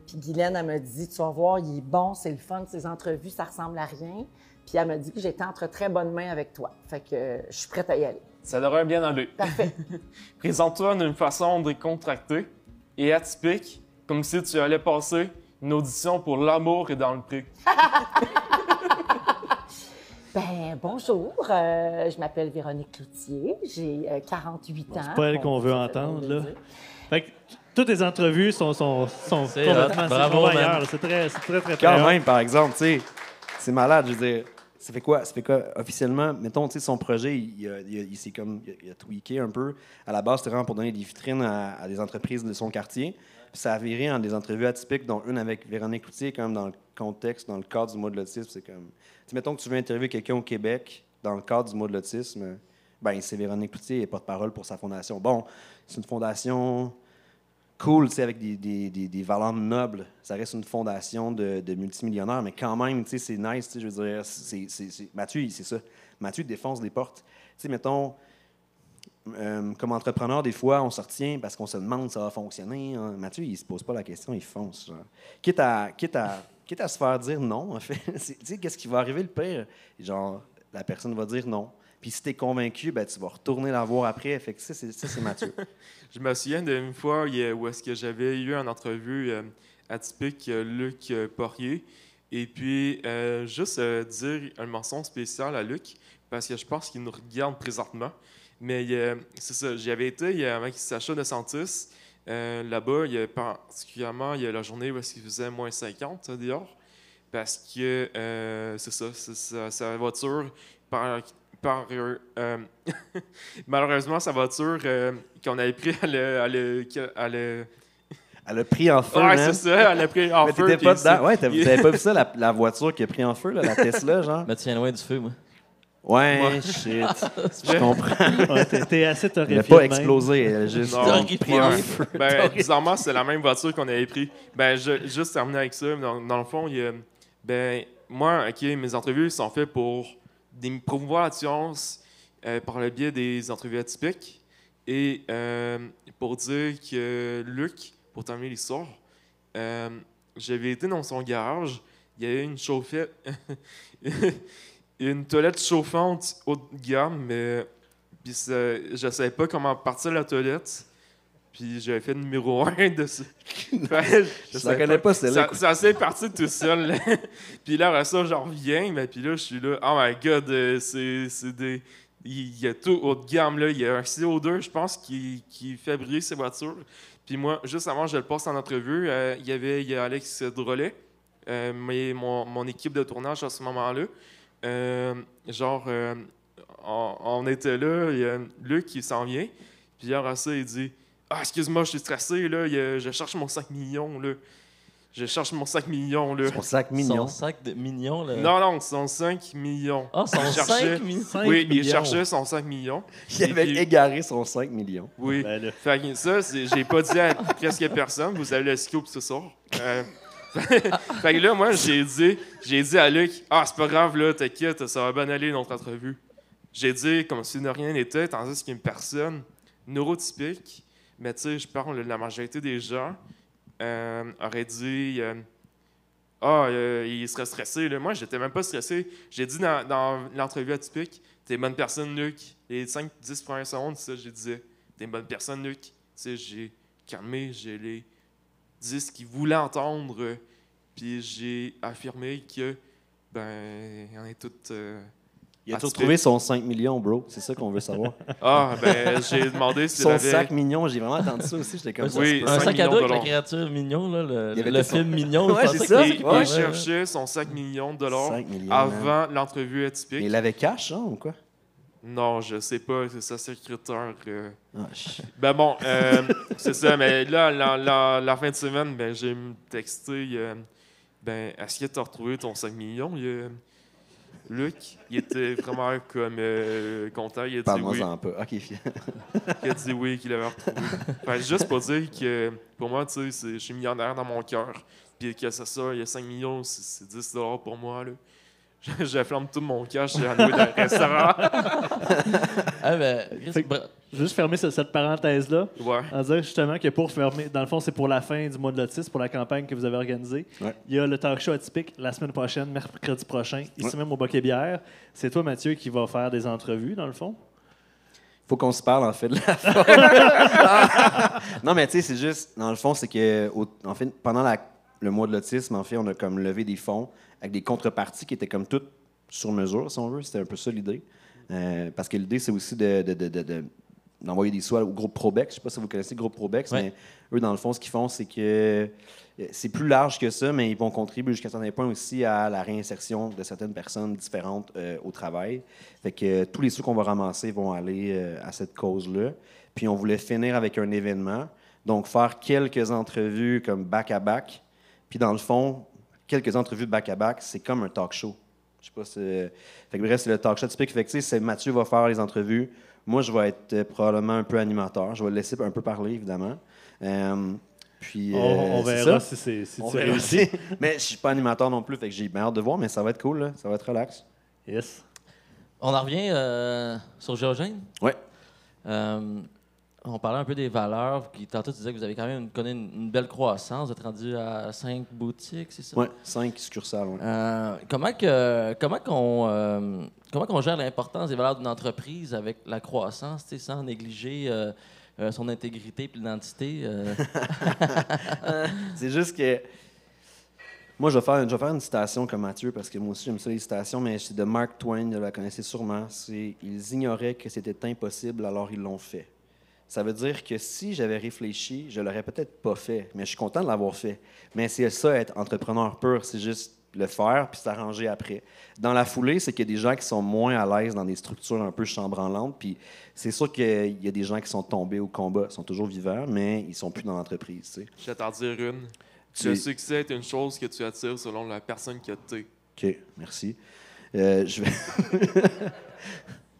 Puis Guylaine, elle me dit Tu vas voir, il est bon, c'est le fun, ses entrevues, ça ressemble à rien. Puis elle m'a dit que j'étais entre très bonnes mains avec toi. Fait que euh, je suis prête à y aller. Ça devrait bien aller. Parfait. Présente-toi d'une façon décontractée et atypique, comme si tu allais passer une audition pour l'amour et dans le prix. Ben, bonjour, euh, je m'appelle Véronique Cloutier, j'ai euh, 48 ans. c'est pas elle qu'on veut entendre, là. Fait que toutes tes entrevues sont, sont, sont C'est complètement. Bravo, c'est très, très, très, très Quand hot. même, par exemple, tu sais, c'est malade. Je veux dire, ça fait quoi? Ça fait quoi officiellement? Mettons, tu sais, son projet, il, s'est comme, il a, tweaké un peu. À la base, c'était vraiment pour donner des vitrines à, des entreprises de son quartier. Ça a viré en des entrevues atypiques, dont une avec Véronique Cloutier, quand même dans le contexte, dans le cadre du mois de l'autisme. C'est comme, tu mettons que tu veux interviewer quelqu'un au Québec dans le cadre du mois de l'autisme, ben c'est Véronique Cloutier et porte-parole pour sa fondation. Bon, c'est une fondation cool, sais, avec des, des, des, valeurs nobles. Ça reste une fondation de, de multimillionnaires, mais quand même, c'est nice, je veux dire, c'est, c'est- c'est- Mathieu, c'est ça. Mathieu défonce des portes. Tu sais, mettons, euh, comme entrepreneur, des fois, on se retient parce qu'on se demande si ça va fonctionner. hein. Mathieu, il se pose pas la question, il fonce. genre. Quitte, à, quitte, à, quitte à se faire dire non, en fait. C'est- Tu sais, qu'est-ce qui va arriver le pire? Genre, la personne va dire non. Puis si tu es convaincu, ben, tu vas retourner la voir après. Ça, c'est, Mathieu. Je me souviens d'une fois il où est-ce que j'avais eu une entrevue euh, atypique euh, Luc euh, Poirier. Et puis, euh, juste dire un mention spécial à Luc, parce que je pense qu'il nous regarde présentement. Mais c'est ça, j'y avais été il avec Sacha de Santis. Là-bas, il y a particulièrement il y a la journée où qu'il faisait moins 50 dehors. Parce que c'est ça, c'est sa voiture par, par euh, euh, malheureusement sa voiture euh, qu'on avait pris à le, à le- à le- Elle a pris en feu, ouais c'est ça elle a pris en Mais feu pas dedans. Ouais, avez pas vu ça, la, la voiture qui a pris en feu, là, la Tesla, genre? Me tiens loin du feu, moi. Ouais, Ouais. shit. Je comprends. Ouais, t'es, t'es assez Elle torréfié. n'a pas explosé, elle a juste Non. pris en feu. ben, bizarrement, c'est la même voiture qu'on avait pris. Ben, je, juste terminer avec ça. Dans, dans le fond, il y a, ben, moi, OK, mes entrevues sont faites pour des, promouvoir la science euh, par le biais des entrevues atypiques et euh, pour dire que Luc, pour terminer l'histoire, euh, j'avais été dans son garage, il y avait une chauffette, une toilette chauffante haut de gamme, mais je ne savais pas comment partir la toilette. Puis j'avais fait numéro 1 de ça. Je savais connais pas, celle-là. Ça, ça s'est parti tout seul. puis là, après ça, j'en reviens. Mais puis là, je suis là. Oh my god, euh, c'est des. Il y a tout haut de gamme. Là. Il y a un CO2, je pense, qui, qui fait briller ces voitures. Puis moi, juste avant, je le passe en entrevue. euh, il y avait il y a Alex Drolet, euh, mais mon, mon équipe de tournage à ce moment-là. Euh, genre, on, on était là, il y a Luc qui s'en vient. Puis après ça, il dit Ah, excuse-moi, je suis stressé, là, je cherche mon 5 millions, là. Je cherche mon 5 millions, là. Son sac Son mignon. sac de mignon, là. Non, non, son 5 millions. Ah, son Il cherchait- 5 millions. Cinq Oui, il millions. cherchait son 5 millions. Il avait puis- égaré son 5 millions. Oui. Ben. Fait que ça, j'ai pas dit à presque personne. Vous avez le scoop ce soir. Euh, fait que là, moi, j'ai dit, j'ai dit à Luc, ah, c'est pas grave, là, t'inquiète, ça va bien aller notre entrevue. J'ai dit comme si de rien n'était, tandis qu'une personne neurotypique, mais tu sais, je parle la majorité des gens, euh, aurait dit, euh, ah, euh, il serait stressé. Là. Moi, j'étais même pas stressé. J'ai dit dans, dans l'entrevue atypique, t'es une bonne personne, Luc. Les 5-10 premières secondes, ça, je disais, t'es une bonne personne, Luc. Tu sais, j'ai calmé, j'ai les dit ce qu'il voulait entendre, puis j'ai affirmé que, ben, on est toutes. euh, Il a atypique. retrouvé son 5 millions, bro? C'est ça qu'on veut savoir. Ah, ben, j'ai demandé s'il son avait... sac mignon, j'ai vraiment entendu ça aussi. J'étais comme Un, ça. Oui, peut. un sac à dos de avec la créature mignon, là, le, Il y avait le film mignon. Ouais, je c'est ça. Il, Ouais. cherchait son 5 millions de dollars 5 millions. man. avant l'entrevue atypique. Mais il avait cash, hein, ou quoi? Non, je sais pas, c'est sa secrétaire. euh. Ah, ch- Ben bon, euh, c'est ça, mais là, la, la- la fin de semaine, ben, j'ai texté, euh, ben, est-ce que tu as retrouvé ton 5 millions? Il, euh, Luc, il était vraiment comme euh, content, il a dit oui. Parle-moi-en pas. OK, Il a dit oui, qu'il avait retrouvé. Fait, juste pour dire que pour moi, tu sais, c'est- je suis millionnaire dans mon cœur. Puis que c'est ça, il y a 5 millions, c'est c'est 10 dollars pour moi. Là. Je- J'afflamme tout mon cash, j'ai dans le restaurant. Ah, ben, Juste fermer ce- cette parenthèse-là. Ouais. En disant justement que pour fermer, dans le fond, c'est pour la fin du mois de l'autisme, pour la campagne que vous avez organisée. Ouais. Il y a le talk show atypique la semaine prochaine, mercredi prochain, ici Ouais. même au Boquet Bière. C'est toi, Mathieu, qui va faire des entrevues, dans le fond? faut qu'on se parle, en fait, de la fin. non, mais tu sais, c'est juste, dans le fond, c'est que, au- en fait, pendant la- le mois de l'autisme, en fait, on a comme levé des fonds avec des contreparties qui étaient comme toutes sur mesure, si on veut. C'était un peu ça l'idée. Euh, parce que l'idée, c'est aussi de, de- de- de- de- d'envoyer des soins au groupe Probex. Je sais pas si vous connaissez le groupe Probex, Ouais. mais eux, dans le fond, ce qu'ils font, c'est que euh, c'est plus large que ça, mais ils vont contribuer jusqu'à un certain point aussi à la réinsertion de certaines personnes différentes euh, au travail. Fait que euh, tous les sous qu'on va ramasser vont aller euh, à cette cause-là. Puis on voulait finir avec un événement. Donc faire quelques entrevues comme back-à-back. Puis dans le fond, quelques entrevues back-à-back, c'est comme un talk show. Je sais pas si... Fait que bref, c'est le talk show typique. Fait que, c'est Mathieu va faire les entrevues. Moi, je vais être euh, probablement un peu animateur. Je vais le laisser un peu parler, évidemment. Euh, puis, on, euh, on verra ça. si, On tu verra réussis. aussi. Mais je suis pas animateur non plus, fait que j'ai hâte de voir, mais ça va être cool, là. ça va être relax. Yes. on en revient euh, sur Géogène. Ouais. Euh, on parlait un peu des valeurs. Puis tantôt, tu disais que vous avez quand même connu une, une belle croissance. Vous êtes rendu à cinq boutiques, c'est ça? Ouais, cinq succursales. ouais. Euh, comment que comment qu'on euh, comment qu'on gère l'importance des valeurs d'une entreprise avec la croissance, sans négliger euh, son intégrité et l'identité? C'est juste que. Moi, je vais, faire, je vais faire une citation comme Mathieu, parce que moi aussi, j'aime ça, les citations, mais c'est de Mark Twain, vous la connaissez sûrement. C'est Ils ignoraient que c'était impossible, alors ils l'ont fait. Ça veut dire que si j'avais réfléchi, je l'aurais peut-être pas fait, mais je suis content de l'avoir fait. Mais c'est ça, être entrepreneur pur, c'est juste le faire puis s'arranger après. Dans la foulée, c'est qu'il y a des gens qui sont moins à l'aise dans des structures un peu chambranlantes, puis c'est sûr qu'il y a des gens qui sont tombés au combat, ils sont toujours vivants, mais ils sont plus dans l'entreprise. tu sais. Je vais t'en dire une. Le succès est une chose que tu attires selon la personne que tu es. OK, merci. Euh, je vais.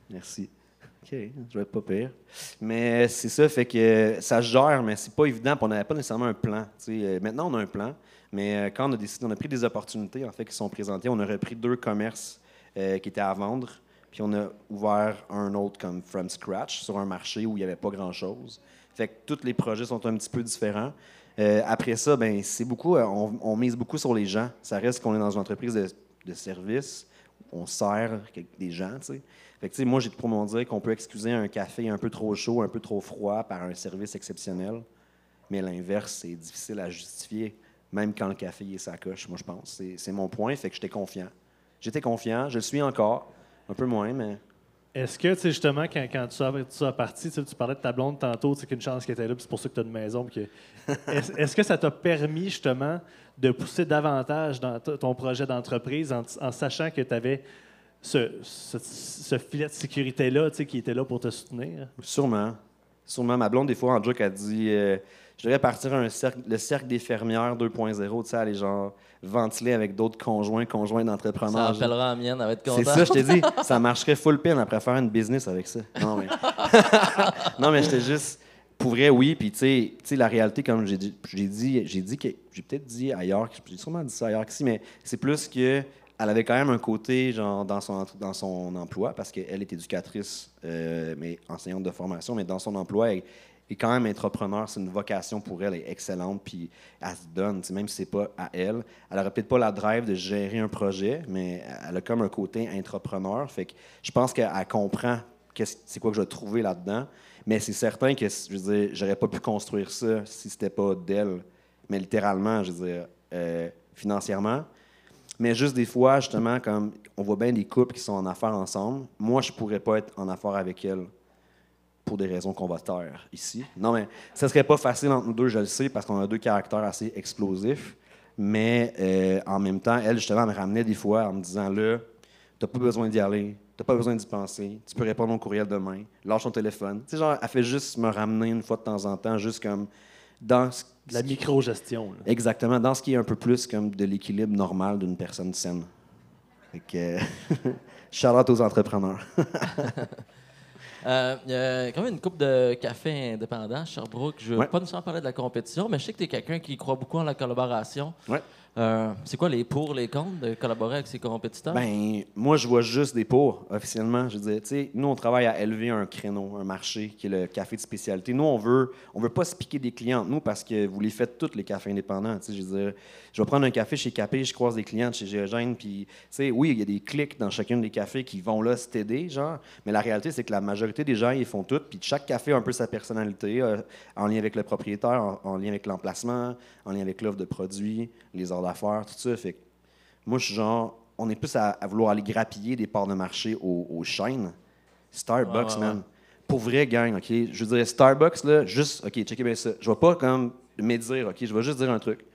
merci. Je vais être pas pire. Mais c'est ça, fait que ça gère, mais c'est pas évident, on n'avait pas nécessairement un plan. tu sais. Euh, maintenant, on a un plan, mais euh, quand on a décidé, on a pris des opportunités, en fait, qui sont présentées. On a repris deux commerces euh, qui étaient à vendre, puis on a ouvert un autre comme from scratch sur un marché où il n'y avait pas grand-chose. Fait que tous les projets sont un petit peu différents. Après ça, ben c'est beaucoup, on, mise beaucoup sur les gens. Ça reste qu'on est dans une entreprise de, de service, on sert des gens, tu sais. Fait que, moi, j'ai pour m'en dire qu'on peut excuser un café un peu trop chaud, un peu trop froid par un service exceptionnel. Mais l'inverse, c'est difficile à justifier, même quand le café est sa coche, moi, je pense. C'est- C'est mon point, fait que j'étais confiant. J'étais confiant, je le suis encore, un peu moins, mais Est-ce que, tu sais, justement, quand, quand tu sois, tu sois parti, tu parlais de ta blonde tantôt, tu sais, qu'une chance qu'elle était là, c'est pour ça que tu as une maison. que- Est-ce que ça t'a permis, justement, de pousser davantage dans ton projet d'entreprise en, en sachant que tu avais ce, ce- ce filet de sécurité-là, tu sais, qui était là pour te soutenir? Sûrement. Sûrement. Ma blonde, des fois, en joke, a dit euh, Je devrais partir un cercle, le cercle des fermières 2.0, tu sais, aller genre ventiler avec d'autres conjoints, conjoints Ça d'entrepreneurs. appellera la mienne, elle va être C'est contente. ça, je t'ai dit. Ça marcherait full pin après faire une business avec ça. Non, mais, non, mais j'étais juste. Pour vrai, oui. Puis, tu sais- tu sais, la réalité, comme j'ai dit, j'ai dit, j'ai dit que. J'ai peut-être dit ailleurs, j'ai sûrement dit ça ailleurs qu'ici, mais c'est plus que. Elle avait quand même un côté, genre, dans son, dans son emploi, parce qu'elle est éducatrice, euh, mais enseignante de formation, mais dans son emploi, elle est quand même entrepreneur. C'est une vocation pour elle, elle est excellente, puis elle se donne, même si c'est pas à elle. Elle n'aurait peut-être pas la drive de gérer un projet, mais elle a comme un côté entrepreneur. Fait que je pense qu'elle comprend c'est quoi que je vais trouver là-dedans. Mais c'est certain que, je veux j'aurais pas pu construire ça si c'était pas d'elle. Mais littéralement, je veux dire, euh, financièrement. Mais juste des fois, justement, comme on voit bien des couples qui sont en affaires ensemble, moi, je pourrais pas être en affaires avec elle pour des raisons qu'on va taire ici. Non, mais ça serait pas facile entre nous deux, je le sais, parce qu'on a deux caractères assez explosifs. Mais euh, en même temps, elle, justement, me ramenait des fois en me disant là, t'as pas besoin d'y aller, t'as pas besoin d'y penser, tu peux répondre au courriel demain, lâche ton téléphone. Tu sais, genre, elle fait juste me ramener une fois de temps en temps, juste comme dans ce- la micro-gestion. Exactement, dans ce qui est un peu plus comme de l'équilibre normal d'une personne saine. Fait que, aux entrepreneurs. Euh, Il y a quand même une coupe de café indépendant à Sherbrooke. Je ne veux Ouais. pas nécessairement parler de la compétition, mais je sais que tu es quelqu'un qui croit beaucoup en la collaboration. Ouais. Euh, c'est quoi les pour, les contre de collaborer avec ses compétiteurs? Ben, moi, je vois juste des pour, officiellement. Je veux dire, nous, on travaille à élever un créneau, un marché, qui est le café de spécialité. Nous, on veut, on veut pas se piquer des clients, nous, parce que vous les faites tous, les cafés indépendants. Je veux je vais prendre un café chez Capé, je croise des clients chez Géogène, puis, oui, il y a des clics dans chacun des cafés qui vont là s'aider, genre, mais la réalité, c'est que la majorité des gens, ils font tout, puis chaque café a un peu sa personnalité, euh, en lien avec le propriétaire, en, en lien avec l'emplacement, en lien avec l'offre de produits, les heures d'affaires, tout ça. Fait que moi, je suis genre, on est plus à, à vouloir aller grappiller des parts de marché aux, aux chaînes. Starbucks, Ouais, man. ouais. Pour vrai, gang, OK? Je veux dire, Starbucks, là, juste, OK, checkez bien ça. Je vais pas comme me dire, OK? Je vais juste dire un truc.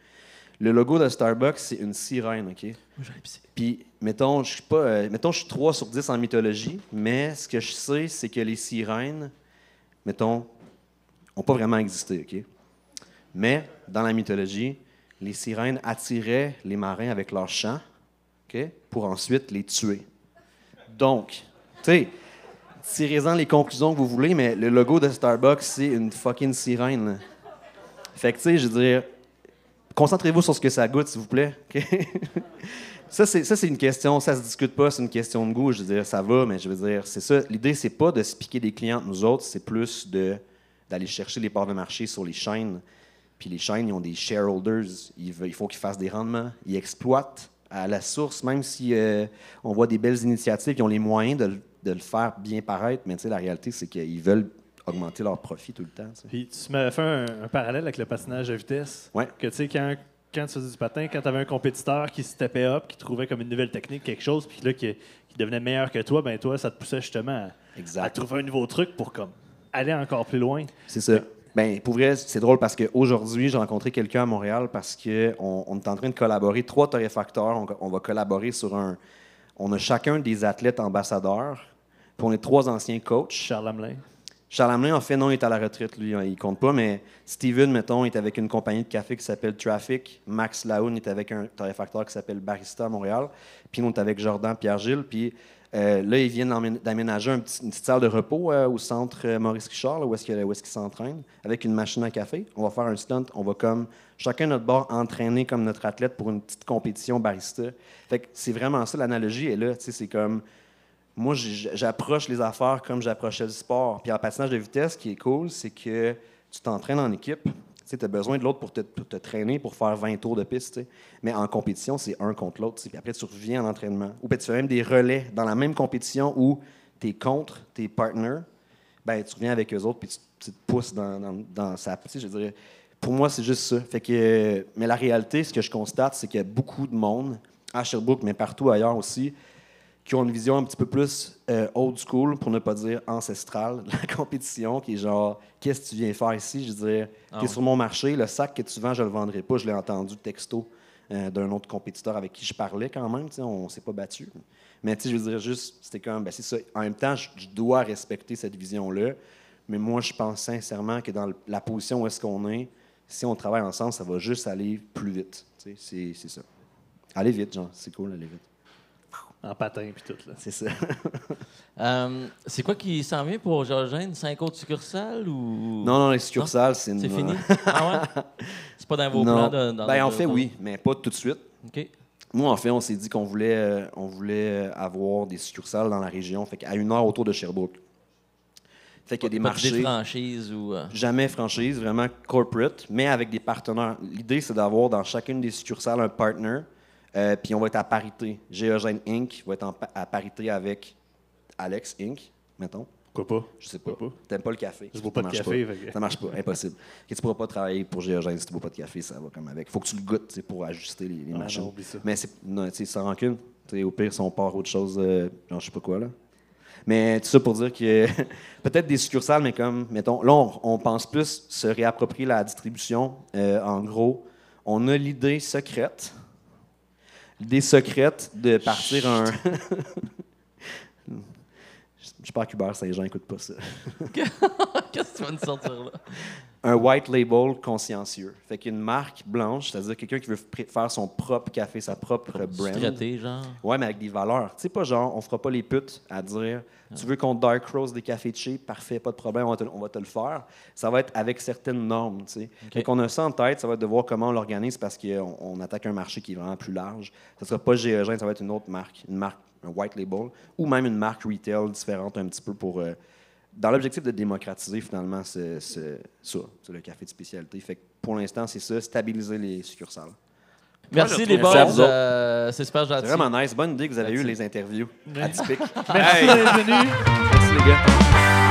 Le logo de Starbucks, c'est une sirène, OK? Puis, mettons, je suis pas, euh, mettons, je suis 3 sur 10 en mythologie, mais ce que je sais, c'est que les sirènes, mettons, n'ont pas vraiment existé, OK? Mais, dans la mythologie, les sirènes attiraient les marins avec leurs chants, OK? Pour ensuite les tuer. Donc, tu sais, tirez-en les conclusions que vous voulez, mais le logo de Starbucks, c'est une fucking sirène. là. Fait que, tu sais, je veux dire, concentrez-vous sur ce que ça goûte, s'il vous plaît. Ça, c'est, une question, ça se discute pas, c'est une question de goût. Je veux dire, ça va, mais je veux dire, c'est ça. L'idée, c'est pas de se piquer des clients nous autres, c'est plus de, d'aller chercher les parts de marché sur les chaînes. Puis les chaînes, ils ont des shareholders. Ils il faut qu'ils fassent des rendements. Ils exploitent à la source, même si euh, on voit des belles initiatives qui ont les moyens de, le- de le faire bien paraître. Mais tu sais, la réalité, c'est qu'ils veulent augmenter leurs profits tout le temps. Puis tu m'avais fait un, un parallèle avec le patinage de vitesse. Ouais. Que tu sais, quand, quand tu faisais du patin, quand tu avais un compétiteur qui se tapait up, qui trouvait comme une nouvelle technique, quelque chose, puis là, qui, qui devenait meilleur que toi, ben toi, ça te poussait justement à, à trouver un nouveau truc pour comme aller encore plus loin. C'est ça. Ben, pour vrai, c'est drôle parce qu'aujourd'hui, j'ai rencontré quelqu'un à Montréal parce qu'on on est en train de collaborer, trois torréfacteurs, on, on va collaborer sur un... On a chacun des athlètes ambassadeurs, puis on est trois anciens coachs. Charles Hamelin. Charles Hamelin, en fait, non, il est à la retraite, lui, hein, il compte pas, mais Steven, mettons, est avec une compagnie de café qui s'appelle Traffic. Max Laoun est avec un torréfacteur qui s'appelle Barista à Montréal. Puis nous, on est avec Jordan Pierre-Gilles. Puis euh, là, ils viennent d'aménager une petite salle de repos euh, au centre euh, Maurice Richard, où est-ce qu'ils s'entraînent, avec une machine à café. On va faire un stunt. On va comme, chacun notre bord, entraîner comme notre athlète pour une petite compétition barista. Fait que c'est vraiment ça, l'analogie est là. C'est comme moi, j'approche les affaires comme j'approchais le sport. Puis en patinage de vitesse, ce qui est cool, c'est que tu t'entraînes en équipe. Tu as besoin de l'autre pour te, te traîner, pour faire 20 tours de piste. Mais en compétition, c'est un contre l'autre. Puis après, tu reviens en entraînement. Ou ben, tu fais même des relais dans la même compétition où tu es contre tes partners. Ben, tu reviens avec eux autres, puis tu, te pousses dans, dans, dans sa. Je dirais, pour moi, c'est juste ça. Fait que, mais la réalité, ce que je constate, c'est qu'il y a beaucoup de monde, à Sherbrooke, mais partout ailleurs aussi, qui ont une vision un petit peu plus euh, old school, pour ne pas dire ancestrale, de la compétition, qui est genre, qu'est-ce que tu viens faire ici? Je veux dire, Ah tu es sur mon marché, le sac que tu vends, je le vendrai pas. Je l'ai entendu texto euh, d'un autre compétiteur avec qui je parlais quand même, on s'est pas battu. Mais je veux dire, juste, c'était comme, ben, c'est ça. En même temps, je, je dois respecter cette vision-là, mais moi, je pense sincèrement que dans la position où est-ce qu'on est, si on travaille ensemble, ça va juste aller plus vite. C'est ça. Aller vite, genre, c'est cool, aller vite. En patin puis tout. Là. C'est ça. Euh, c'est quoi qui s'en vient pour Georgène? Cinq autres succursales ou. Non, non, les succursales, c'est une. C'est fini? ah ouais? C'est pas dans vos Non. plans de. dans ben, en fait, oui, mais pas tout de suite. OK. Nous, en fait, on s'est dit qu'on voulait, euh, on voulait euh, avoir des succursales dans la région, fait qu'à une heure autour de Sherbrooke. Fait qu'il y a des Pas marchés, franchise ou. euh, jamais franchise, vraiment corporate, mais avec des partenaires. L'idée, c'est d'avoir dans chacune des succursales un partner, euh, puis on va être à parité. Géogène Inc. va être en à parité avec Alex Inc., mettons. Pourquoi pas? Je sais pas. Pas? T'aimes pas le café? Je bois pas Ça de marche café. que- Ça marche pas, impossible. Et tu pourras pas travailler pour Géogène si tu bois pas de café, ça va comme avec. Faut que tu le goûtes pour ajuster les, les Ah, machines. non, ça. Mais c'est sans rancune. Au pire, si on part autre chose, euh, genre je sais pas quoi là. Mais tout ça pour dire que peut-être des succursales, mais comme, mettons, là, on, on pense plus se réapproprier la distribution. Euh, en gros, on a l'idée secrète, l'idée secrète de partir un. J'espère qu'Hubert Saint-Jean n'écoute pas ça. Qu'est-ce que tu vas nous sortir là? un white label consciencieux. Fait qu'une marque blanche, c'est-à-dire quelqu'un qui veut faire son propre café, sa propre brand. Traité, genre? Ouais, mais avec des valeurs. Tu sais, pas genre, on fera pas les putes à dire tu veux qu'on dark rose des cafés cheap, parfait, pas de problème, on va te, on va te le faire. Ça va être avec certaines normes, tu sais. Fait qu'on a ça en tête, ça va être de voir comment on l'organise parce qu'on on attaque un marché qui est vraiment plus large. Ça sera pas Géogène, ça va être une autre marque, une marque, un white label, ou même une marque retail différente un petit peu pour. euh, dans l'objectif de démocratiser finalement ce, ce- ça, c'est le café de spécialité. Fait que pour l'instant, c'est ça, stabiliser les succursales. Merci les boys. euh, c'est super gentil. C'est vraiment nice. Bonne idée que vous avez eu les interviews atypiques. Merci d'être venu. Merci les gars.